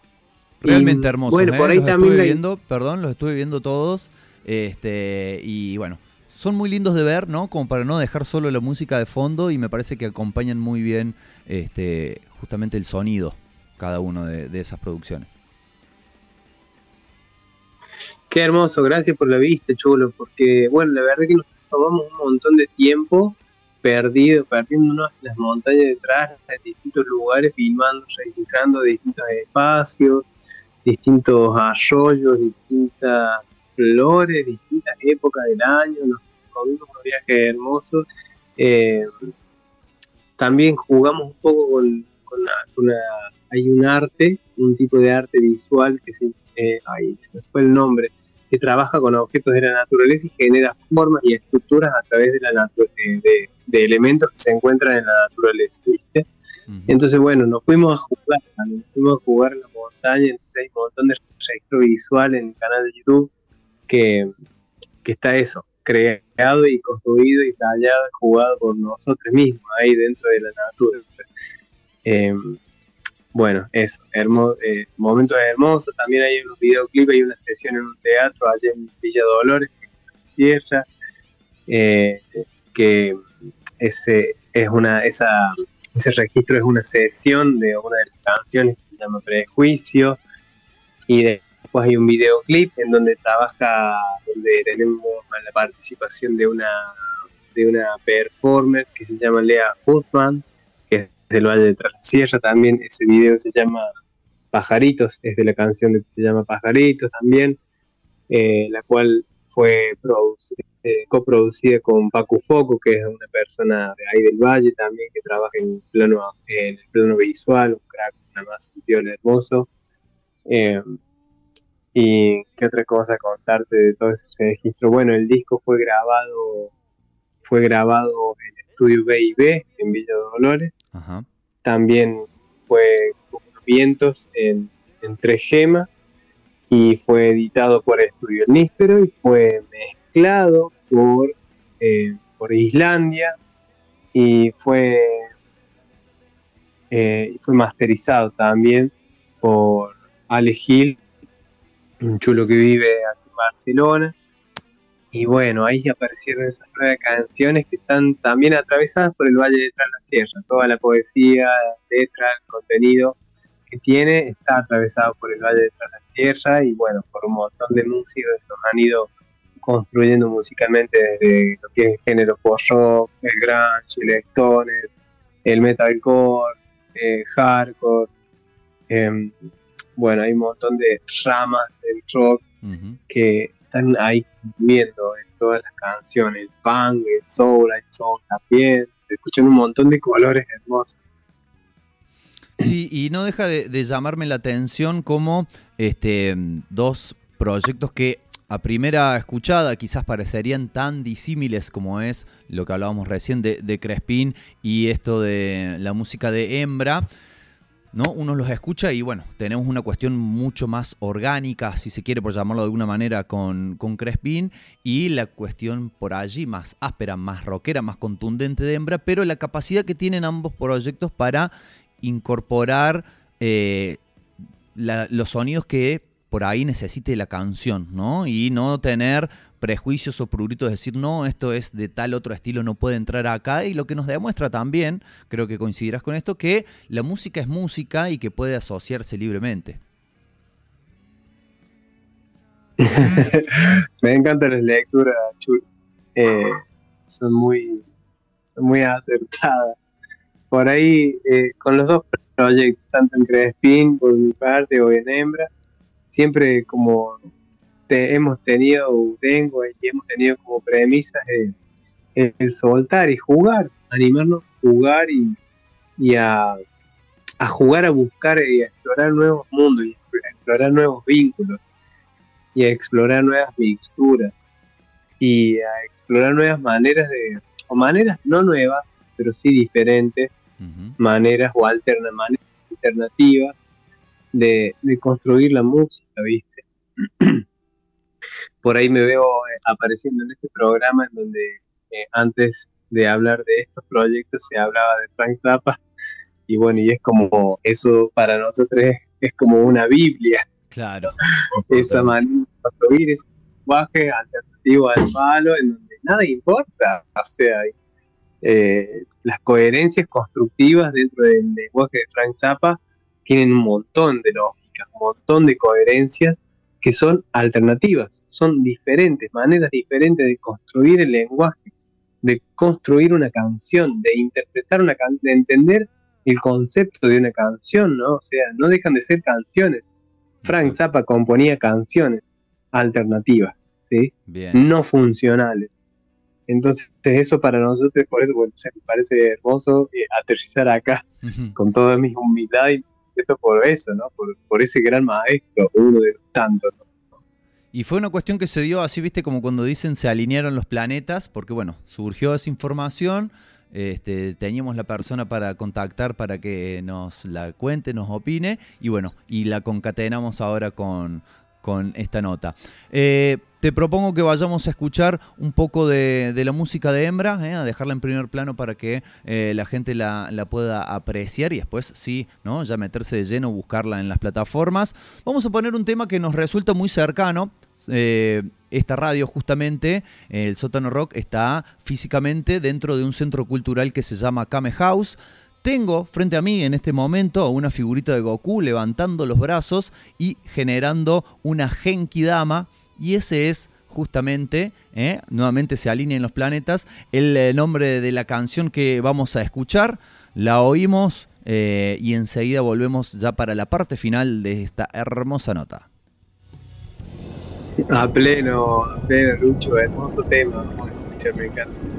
Realmente Y, hermosos. Bueno, ¿eh? por ahí los también estuve hay- viendo, perdón, los estuve viendo todos. Este, y bueno, son muy lindos de ver, ¿no? Como para no dejar solo la música de fondo y me parece que acompañan muy bien este, justamente el sonido, cada uno de, de esas producciones. Qué hermoso, gracias por la vista, chulo, porque bueno, la verdad que nos tomamos un montón de tiempo perdido, perdiéndonos en las montañas detrás, en distintos lugares, filmando, registrando distintos espacios, distintos arroyos, distintas flores, distintas épocas del año, nos comimos unos viajes hermosos. Eh, también jugamos un poco con, con hay un arte, un tipo de arte visual que se, eh, ay, se me fue el nombre, que trabaja con objetos de la naturaleza y genera formas y estructuras a través de, la eh, de, de elementos que se encuentran en la naturaleza, ¿viste? Entonces, bueno, nos fuimos a jugar, nos fuimos a jugar en la montaña, entonces hay un montón de registro visual en el canal de YouTube que, que está eso, creado y construido y tallado jugado por nosotros mismos ahí dentro de la naturaleza. Eh, bueno, eso, hermo- eh, momentos hermosos, también hay unos videoclips, hay una sesión en un teatro allá en Villa Dolores, en la Sierra, eh, que ese es una, esa, ese registro es una sesión de una de las canciones que se llama Prejuicio, y después hay un videoclip en donde trabaja, donde tenemos la participación de una de una performer que se llama Lea Huthman, que es del Valle de Tras la Sierra. También, ese video se llama Pajaritos, es de la canción que se llama Pajaritos también, eh, la cual fue eh, coproducida con Paco Foco, que es una persona de ahí del Valle también, que trabaja en el plano, en el plano visual, un crack, una más un tío hermoso. Eh, y qué otra cosa contarte de todo ese registro. Bueno, el disco fue grabado, fue grabado en el estudio B&B en Villa Dolores. Ajá. También fue con vientos en, en Tres Gemas y fue editado por Estudio El Níspero y fue mezclado por, eh, por Islandia y fue, eh, fue masterizado también por Ale Gil, un chulo que vive aquí en Barcelona. Y bueno, ahí aparecieron esas nueve canciones que están también atravesadas por el Valle de Tras la Sierra. Toda la poesía, letra, el contenido que tiene está atravesado por el Valle de Tras la Sierra y bueno, por un montón de músicos que nos han ido construyendo musicalmente desde lo que es el género post-rock, el grunge, el stoner, el metalcore, el hardcore. em, bueno, hay un montón de ramas del rock que, están ahí viendo en todas las canciones, el funk, el soul, el soul también, se escuchan un montón de colores hermosos. Sí, y no deja de, llamarme la atención como este, dos proyectos que a primera escuchada quizás parecerían tan disímiles como es lo que hablábamos recién de, de Crespín y esto de la música de Hembra. ¿no? Uno los escucha y bueno, tenemos una cuestión mucho más orgánica, si se quiere por llamarlo de alguna manera, con, con Crespín, y la cuestión por allí más áspera, más rockera, más contundente de Hembra, pero la capacidad que tienen ambos proyectos para incorporar eh, los sonidos que por ahí necesite la canción, ¿no? Y no tener prejuicios o pruritos, decir, no, esto es de tal otro estilo, no puede entrar acá. Y lo que nos demuestra también, creo que coincidirás con esto, que la música es música y que puede asociarse libremente. Me encantan las lecturas. Eh, son muy, son muy acertadas. Por ahí, eh, con los dos proyectos, tanto en Crespin por mi parte o en Hembra, siempre como te- hemos tenido, o tengo y hemos tenido como premisas el, soltar y jugar, animarnos a jugar y, y a, a jugar a buscar y a explorar nuevos mundos y a explorar nuevos vínculos y a explorar nuevas mixturas y a explorar nuevas maneras de, o maneras no nuevas, pero sí diferentes, maneras o alterna, maneras alternativas de, de construir la música, ¿viste? Por ahí me veo eh, apareciendo en este programa en donde eh, antes de hablar de estos proyectos se hablaba de Frank Zappa y bueno, y es como, eso para nosotros es, es como una Biblia, Claro. esa manera de construir ese lenguaje alternativo al palo en donde nada importa, o sea, eh, las coherencias constructivas dentro del lenguaje de Frank Zappa tienen un montón de lógicas, un montón de coherencias que son alternativas, son diferentes, maneras diferentes de construir el lenguaje, de construir una canción, de interpretar una canción, de entender el concepto de una canción, ¿no? O sea, no dejan de ser canciones. Frank Zappa componía canciones alternativas, ¿sí? Bien. No funcionales. Entonces, eso para nosotros, por eso, bueno, se me parece hermoso eh, aterrizar acá con toda mi humildad y esto por eso, ¿no? Por, por ese gran maestro, uno de los tantos, ¿no? Y fue una cuestión que se dio así, viste, como cuando dicen se alinearon los planetas, porque bueno, surgió esa información, este, teníamos la persona para contactar para que nos la cuente, nos opine, y bueno, y la concatenamos ahora con, con esta nota. Eh, te propongo que vayamos a escuchar un poco de, la música de Hembra, eh, a dejarla en primer plano para que eh, la gente la, pueda apreciar y después sí, ¿no? ya meterse de lleno, buscarla en las plataformas. Vamos a poner un tema que nos resulta muy cercano. Eh, esta radio justamente, el sótano rock, está físicamente dentro de un centro cultural que se llama Kame House. Tengo frente a mí en este momento a una figurita de Goku levantando los brazos y generando una Genki Dama. Y ese es justamente, ¿eh? nuevamente se alinean los planetas, el eh, nombre de la canción que vamos a escuchar. La oímos eh, y enseguida volvemos ya para la parte final de esta hermosa nota. A pleno, a pleno, Lucho, hermoso tema, me encanta.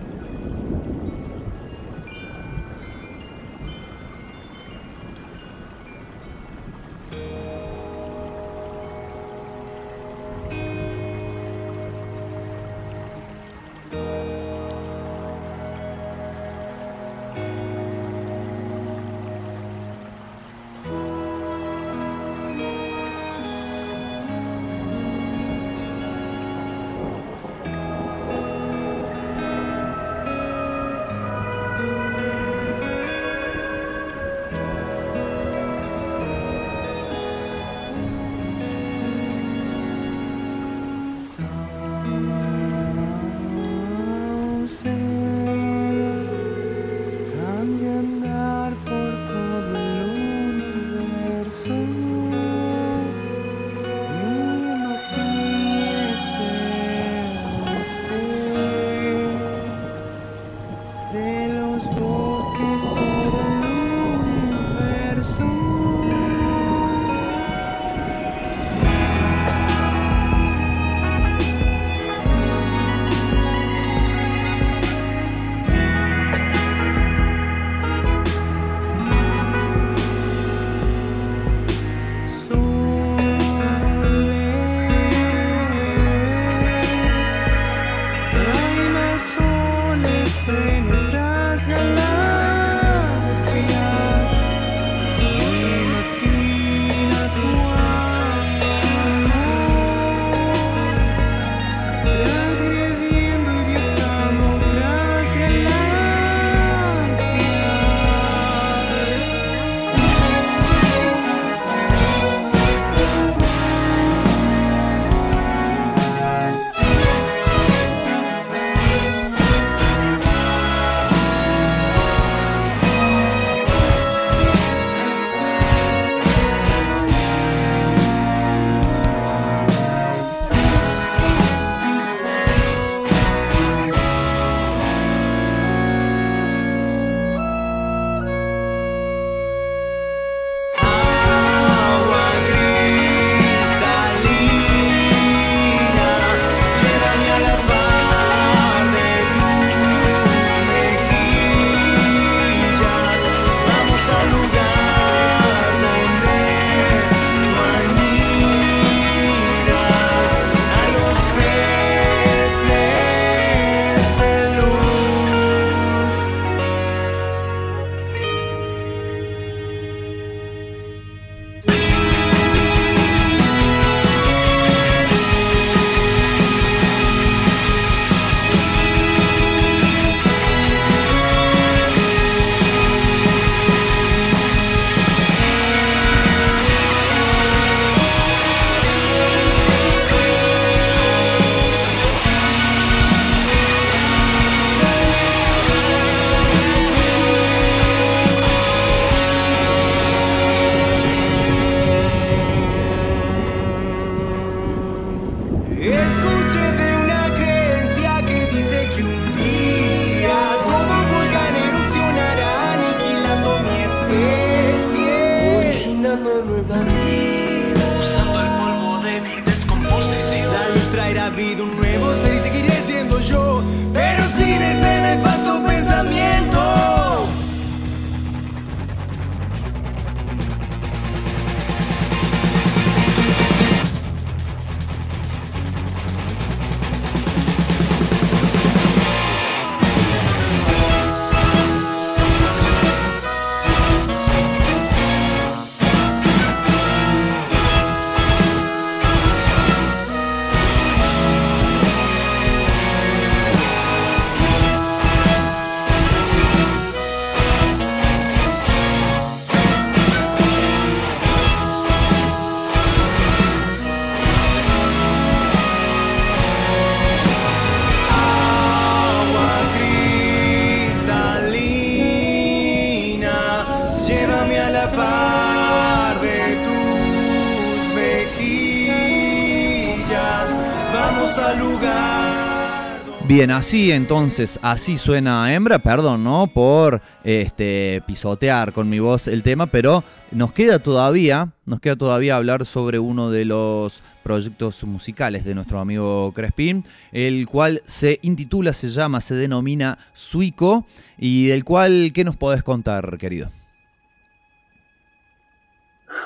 Bien, así entonces, así suena hembra, perdón, ¿no? Por este pisotear con mi voz el tema, pero nos queda todavía, nos queda todavía hablar sobre uno de los proyectos musicales de nuestro amigo Crespín, el cual se intitula, se llama, se denomina Suico, y del cual, ¿qué nos podés contar, querido?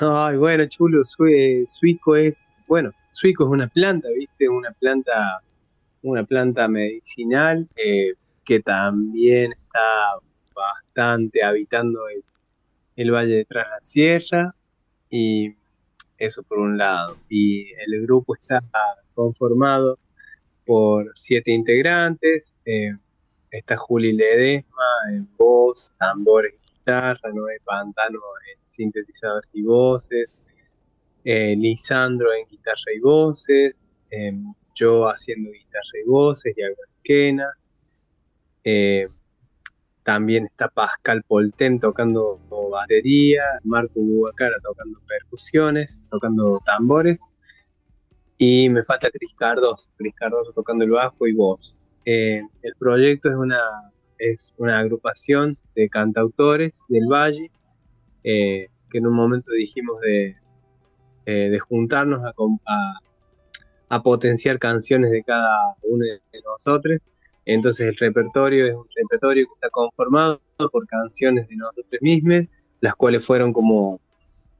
Ay, bueno, chulo, suico es, bueno, suico es una planta, ¿viste? Una planta, una planta medicinal eh, que también está bastante habitando el, Valle de Tras la Sierra y eso por un lado. Y el grupo está conformado por siete integrantes. eh, está Juli Ledesma en voz, tambores y guitarra, Noé Pantano en sintetizadores y voces, eh, Lisandro en guitarra y voces, yo haciendo guitarra y voces y algunas quenas. eh, también está Pascal Polten tocando batería, Marco Bubacara tocando percusiones, tocando tambores. Y me falta Cris Cardoso, Cris Cardoso tocando el bajo y voz. Eh, el proyecto es una, es una agrupación de cantautores del Valle eh, que en un momento dijimos de, de juntarnos a, a- a potenciar canciones de cada uno de nosotros. Entonces el repertorio es un repertorio que está conformado por canciones de nosotros mismos, las cuales fueron como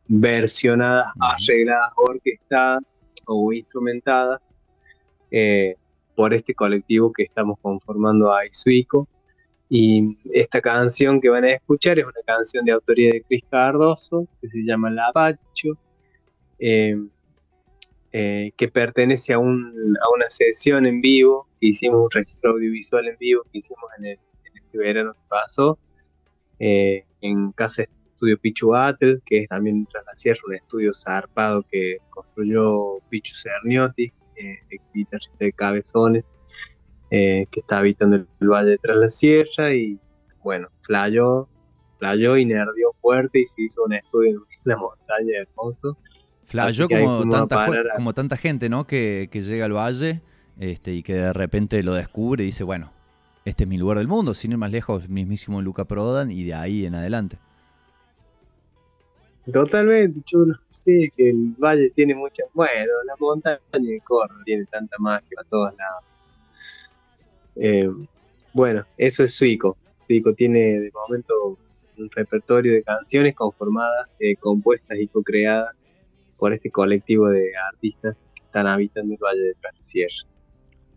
versionadas, arregladas, orquestadas o instrumentadas eh, por este colectivo que estamos conformando a Isuico. Y esta canción que van a escuchar es una canción de autoría de Cris Cardoso, que se llama La Pacho, eh, eh, que pertenece a, un- a una sesión en vivo que hicimos, un registro audiovisual en vivo que hicimos en, el, en este verano que pasó, eh, en Casa Estudio Pichu Atl, que es también tras la sierra, un estudio zarpado que construyó Pichu Cerniotti, eh, ex de Cabezones, eh, que está habitando el, valle tras la sierra y bueno, flayó, flayó y nerdió fuerte y se hizo un estudio en la montaña hermoso. Flayó como tanta, ju- parar a- como tanta gente, ¿no? Que, que llega al valle este, y que de repente lo descubre y dice, bueno, este es mi lugar del mundo, sin ir más lejos, mismísimo Luca Prodan y de ahí en adelante. Totalmente, chulo. Sí, que el valle tiene mucha. Bueno, la montaña de Corro tiene tanta magia a todos lados. Eh, bueno, eso es Suico. Suico tiene de momento un repertorio de canciones conformadas, eh, compuestas y co-creadas por este colectivo de artistas que están habitando el Valle de Sierra.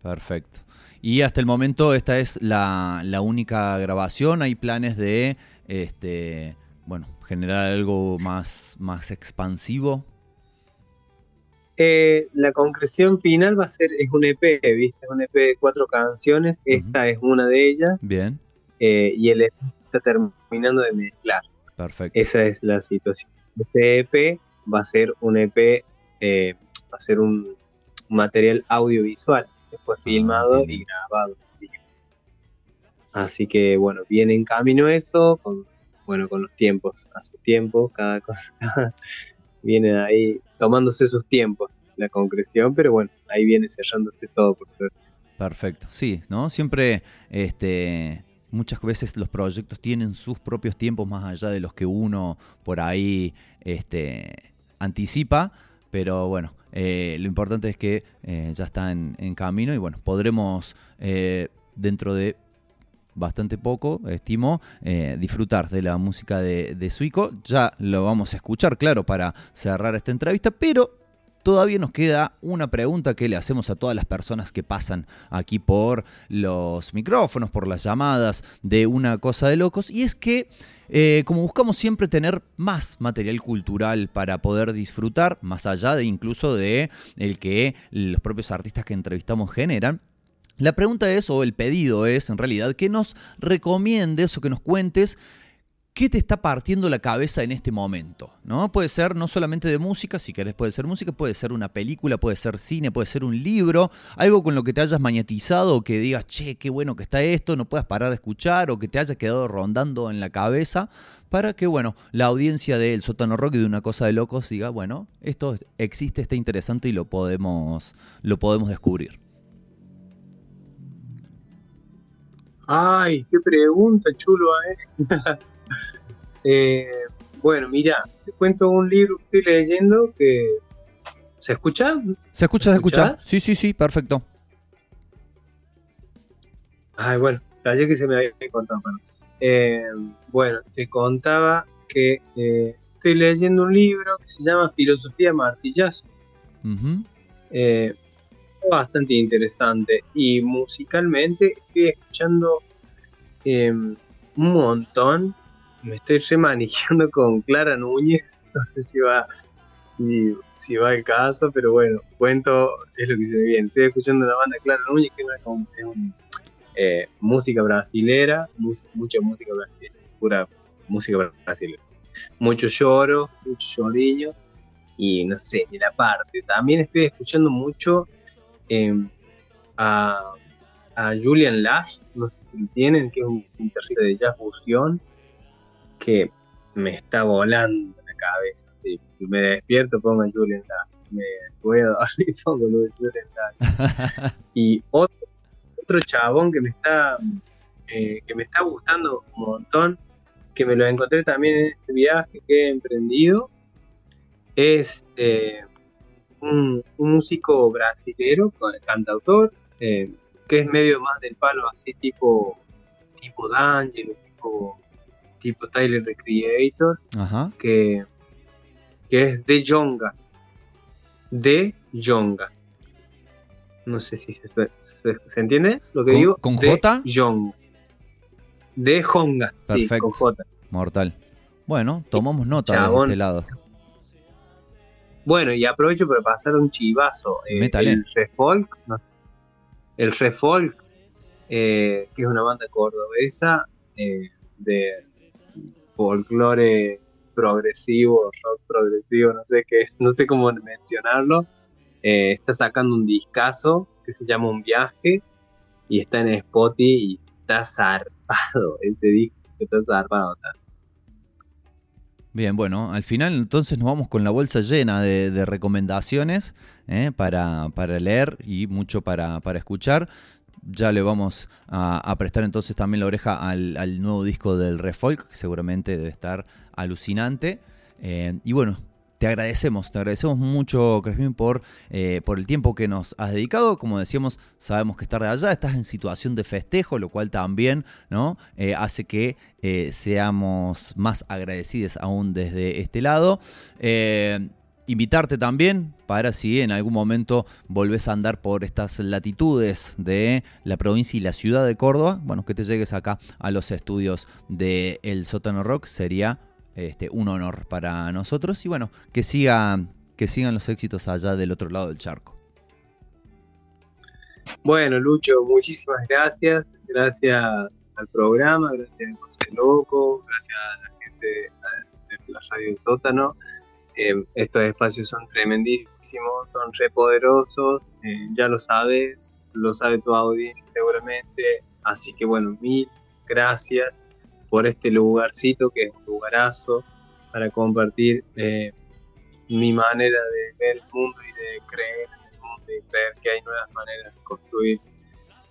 Perfecto. Y hasta el momento esta es la, la única grabación. Hay planes de este bueno, generar algo más, más expansivo. Eh, la concreción final va a ser, es un EP, ¿viste? Es un EP de cuatro canciones. Esta es una de ellas. Bien, eh, y el EP está terminando de mezclar. perfecto. Esa es la situación. Este EP va a ser un EP, eh, va a ser un material audiovisual, después filmado y grabado. Así que bueno, viene en camino eso, con, bueno, con los tiempos, a su tiempo, cada cosa viene ahí tomándose sus tiempos, la concreción, pero bueno, ahí viene cerrándose todo, por suerte. Perfecto, sí, ¿no? Siempre, este, muchas veces los proyectos tienen sus propios tiempos más allá de los que uno por ahí, este, anticipa, pero bueno, eh, lo importante es que eh, ya está en, camino y bueno, podremos eh, dentro de bastante poco, estimo, disfrutar de la música de, de Suico. Ya lo vamos a escuchar, claro, para cerrar esta entrevista, pero todavía nos queda una pregunta que le hacemos a todas las personas que pasan aquí por los micrófonos, por las llamadas de una cosa de locos, y es que eh, como buscamos siempre tener más material cultural para poder disfrutar, más allá de incluso de el que los propios artistas que entrevistamos generan, la pregunta es, o el pedido es, en realidad, que nos recomiendes o que nos cuentes qué te está partiendo la cabeza en este momento. ¿no? Puede ser no solamente de música, si querés puede ser música, puede ser una película, puede ser cine, puede ser un libro, algo con lo que te hayas magnetizado o que digas, che, qué bueno que está esto, no puedas parar de escuchar o que te haya quedado rondando en la cabeza, para que, bueno, la audiencia del sótano rock y de una cosa de locos diga, bueno, esto existe, está interesante y lo podemos, lo podemos descubrir. Ay, qué pregunta, chulo, ¿eh? Eh, bueno, mira, te cuento un libro que estoy leyendo que... ¿Se escucha? ¿Se escucha, se escucha? Sí, sí, sí, perfecto. Ay, bueno, ayer que se me había contado. perdón. Eh, bueno, te contaba que eh, estoy leyendo un libro que se llama Filosofía Martillazo. Eh, bastante interesante. Y musicalmente estoy escuchando eh, un montón. Me estoy remanejando con Clara Núñez. No sé si va, si, va el caso, pero bueno, cuento, es lo que se me. Estoy escuchando la banda Clara Núñez, que es una- eh, música brasilera, mucha música brasilera, pura música brasilera. Mucho lloro, mucho llorillo y no sé, ni la parte. También estoy escuchando mucho eh, a, a Julian Lash, no sé si lo tienen, que es un guitarrista de jazz fusión, que me está volando la cabeza. Sí, me despierto, pongo a Julian. Me voy a dormir, pongo de Julian y otro, otro chabón que me está eh, que me está gustando un montón, que me lo encontré también en este viaje que he emprendido, es eh, un, un músico brasilero, cantautor, eh, que es medio más del palo así tipo tipo D'Angelo, tipo, tipo Tyler the Creator, Ajá. que, que es de Jonga. De Jonga. No sé si se, se- se entiende lo que ¿Con- digo. con De J? Jonga. De Jonga, sí, Perfecto. con J. Mortal. Bueno, tomamos nota Chabón. de este lado. Bueno, y aprovecho para pasar un chivazo. Eh, el Refolk, no, el Refolk, eh, que es una banda cordobesa eh, de folclore progresivo, rock progresivo, no sé qué, no sé cómo mencionarlo. Eh, está sacando un discazo que se llama Un Viaje y está en Spotify y está zarpado. Ese disco está zarpado. Bien, bueno, al final entonces nos vamos con la bolsa llena de, de recomendaciones ¿eh? para, para leer y mucho para, para escuchar. Ya le vamos a, prestar entonces también la oreja al, nuevo disco del Refolk, que seguramente debe estar alucinante. Eh, y bueno, te agradecemos, te agradecemos mucho, Crespin, por, eh, por el tiempo que nos has dedicado. Como decíamos, sabemos que estar de allá, estás en situación de festejo, lo cual también ¿no? Eh, hace que seamos más agradecidos aún desde este lado. Invitarte también para si en algún momento volvés a andar por estas latitudes de la provincia y la ciudad de Córdoba, bueno, que te llegues acá a los estudios de El Sótano Rock sería este, un honor para nosotros y bueno, que sigan, que sigan los éxitos allá del otro lado del charco. Bueno, Lucho, muchísimas gracias. Gracias al programa, gracias a José Loco, gracias a la gente de la Radio del Sótano. Eh, estos espacios son tremendísimos, son repoderosos, eh, ya lo sabes, lo sabe tu audiencia seguramente. Así que bueno, mil gracias por este lugarcito que es un lugarazo para compartir eh, mi manera de ver el mundo y de creer en el mundo y creer que hay nuevas maneras de construir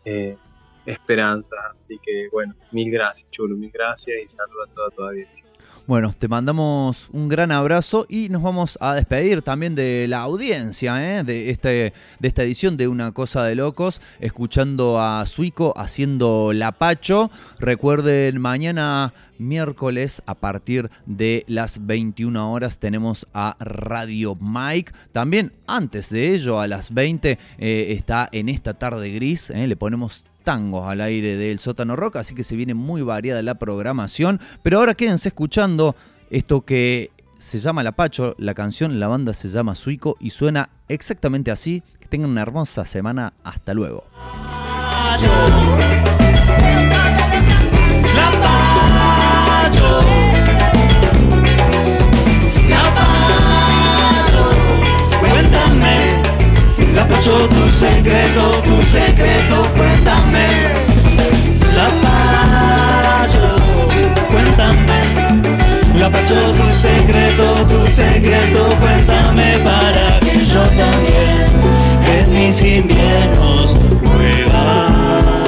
eh, esperanza. Así que bueno, mil gracias, Chulo, mil gracias y saludo a toda tu audiencia. Bueno, te mandamos un gran abrazo y nos vamos a despedir también de la audiencia ¿eh? de, este, de esta edición de Una Cosa de Locos, escuchando a Suico haciendo Lapacho. Recuerden, mañana miércoles a partir de las 21 horas tenemos a Radio Mike. También antes de ello, a las 20, eh, está en esta tarde gris, ¿eh? le ponemos tangos al aire del sótano rock, así que se viene muy variada la programación. Pero ahora quédense escuchando esto que se llama La Pacho, la canción, la banda se llama Suico y suena exactamente así. Que tengan una hermosa semana. Hasta luego. Cuéntame, la pacho tu secreto, tu secreto, cuéntame. La pacho, cuéntame. La pacho tu secreto, tu secreto, cuéntame para que yo también en mis inviernos pueda.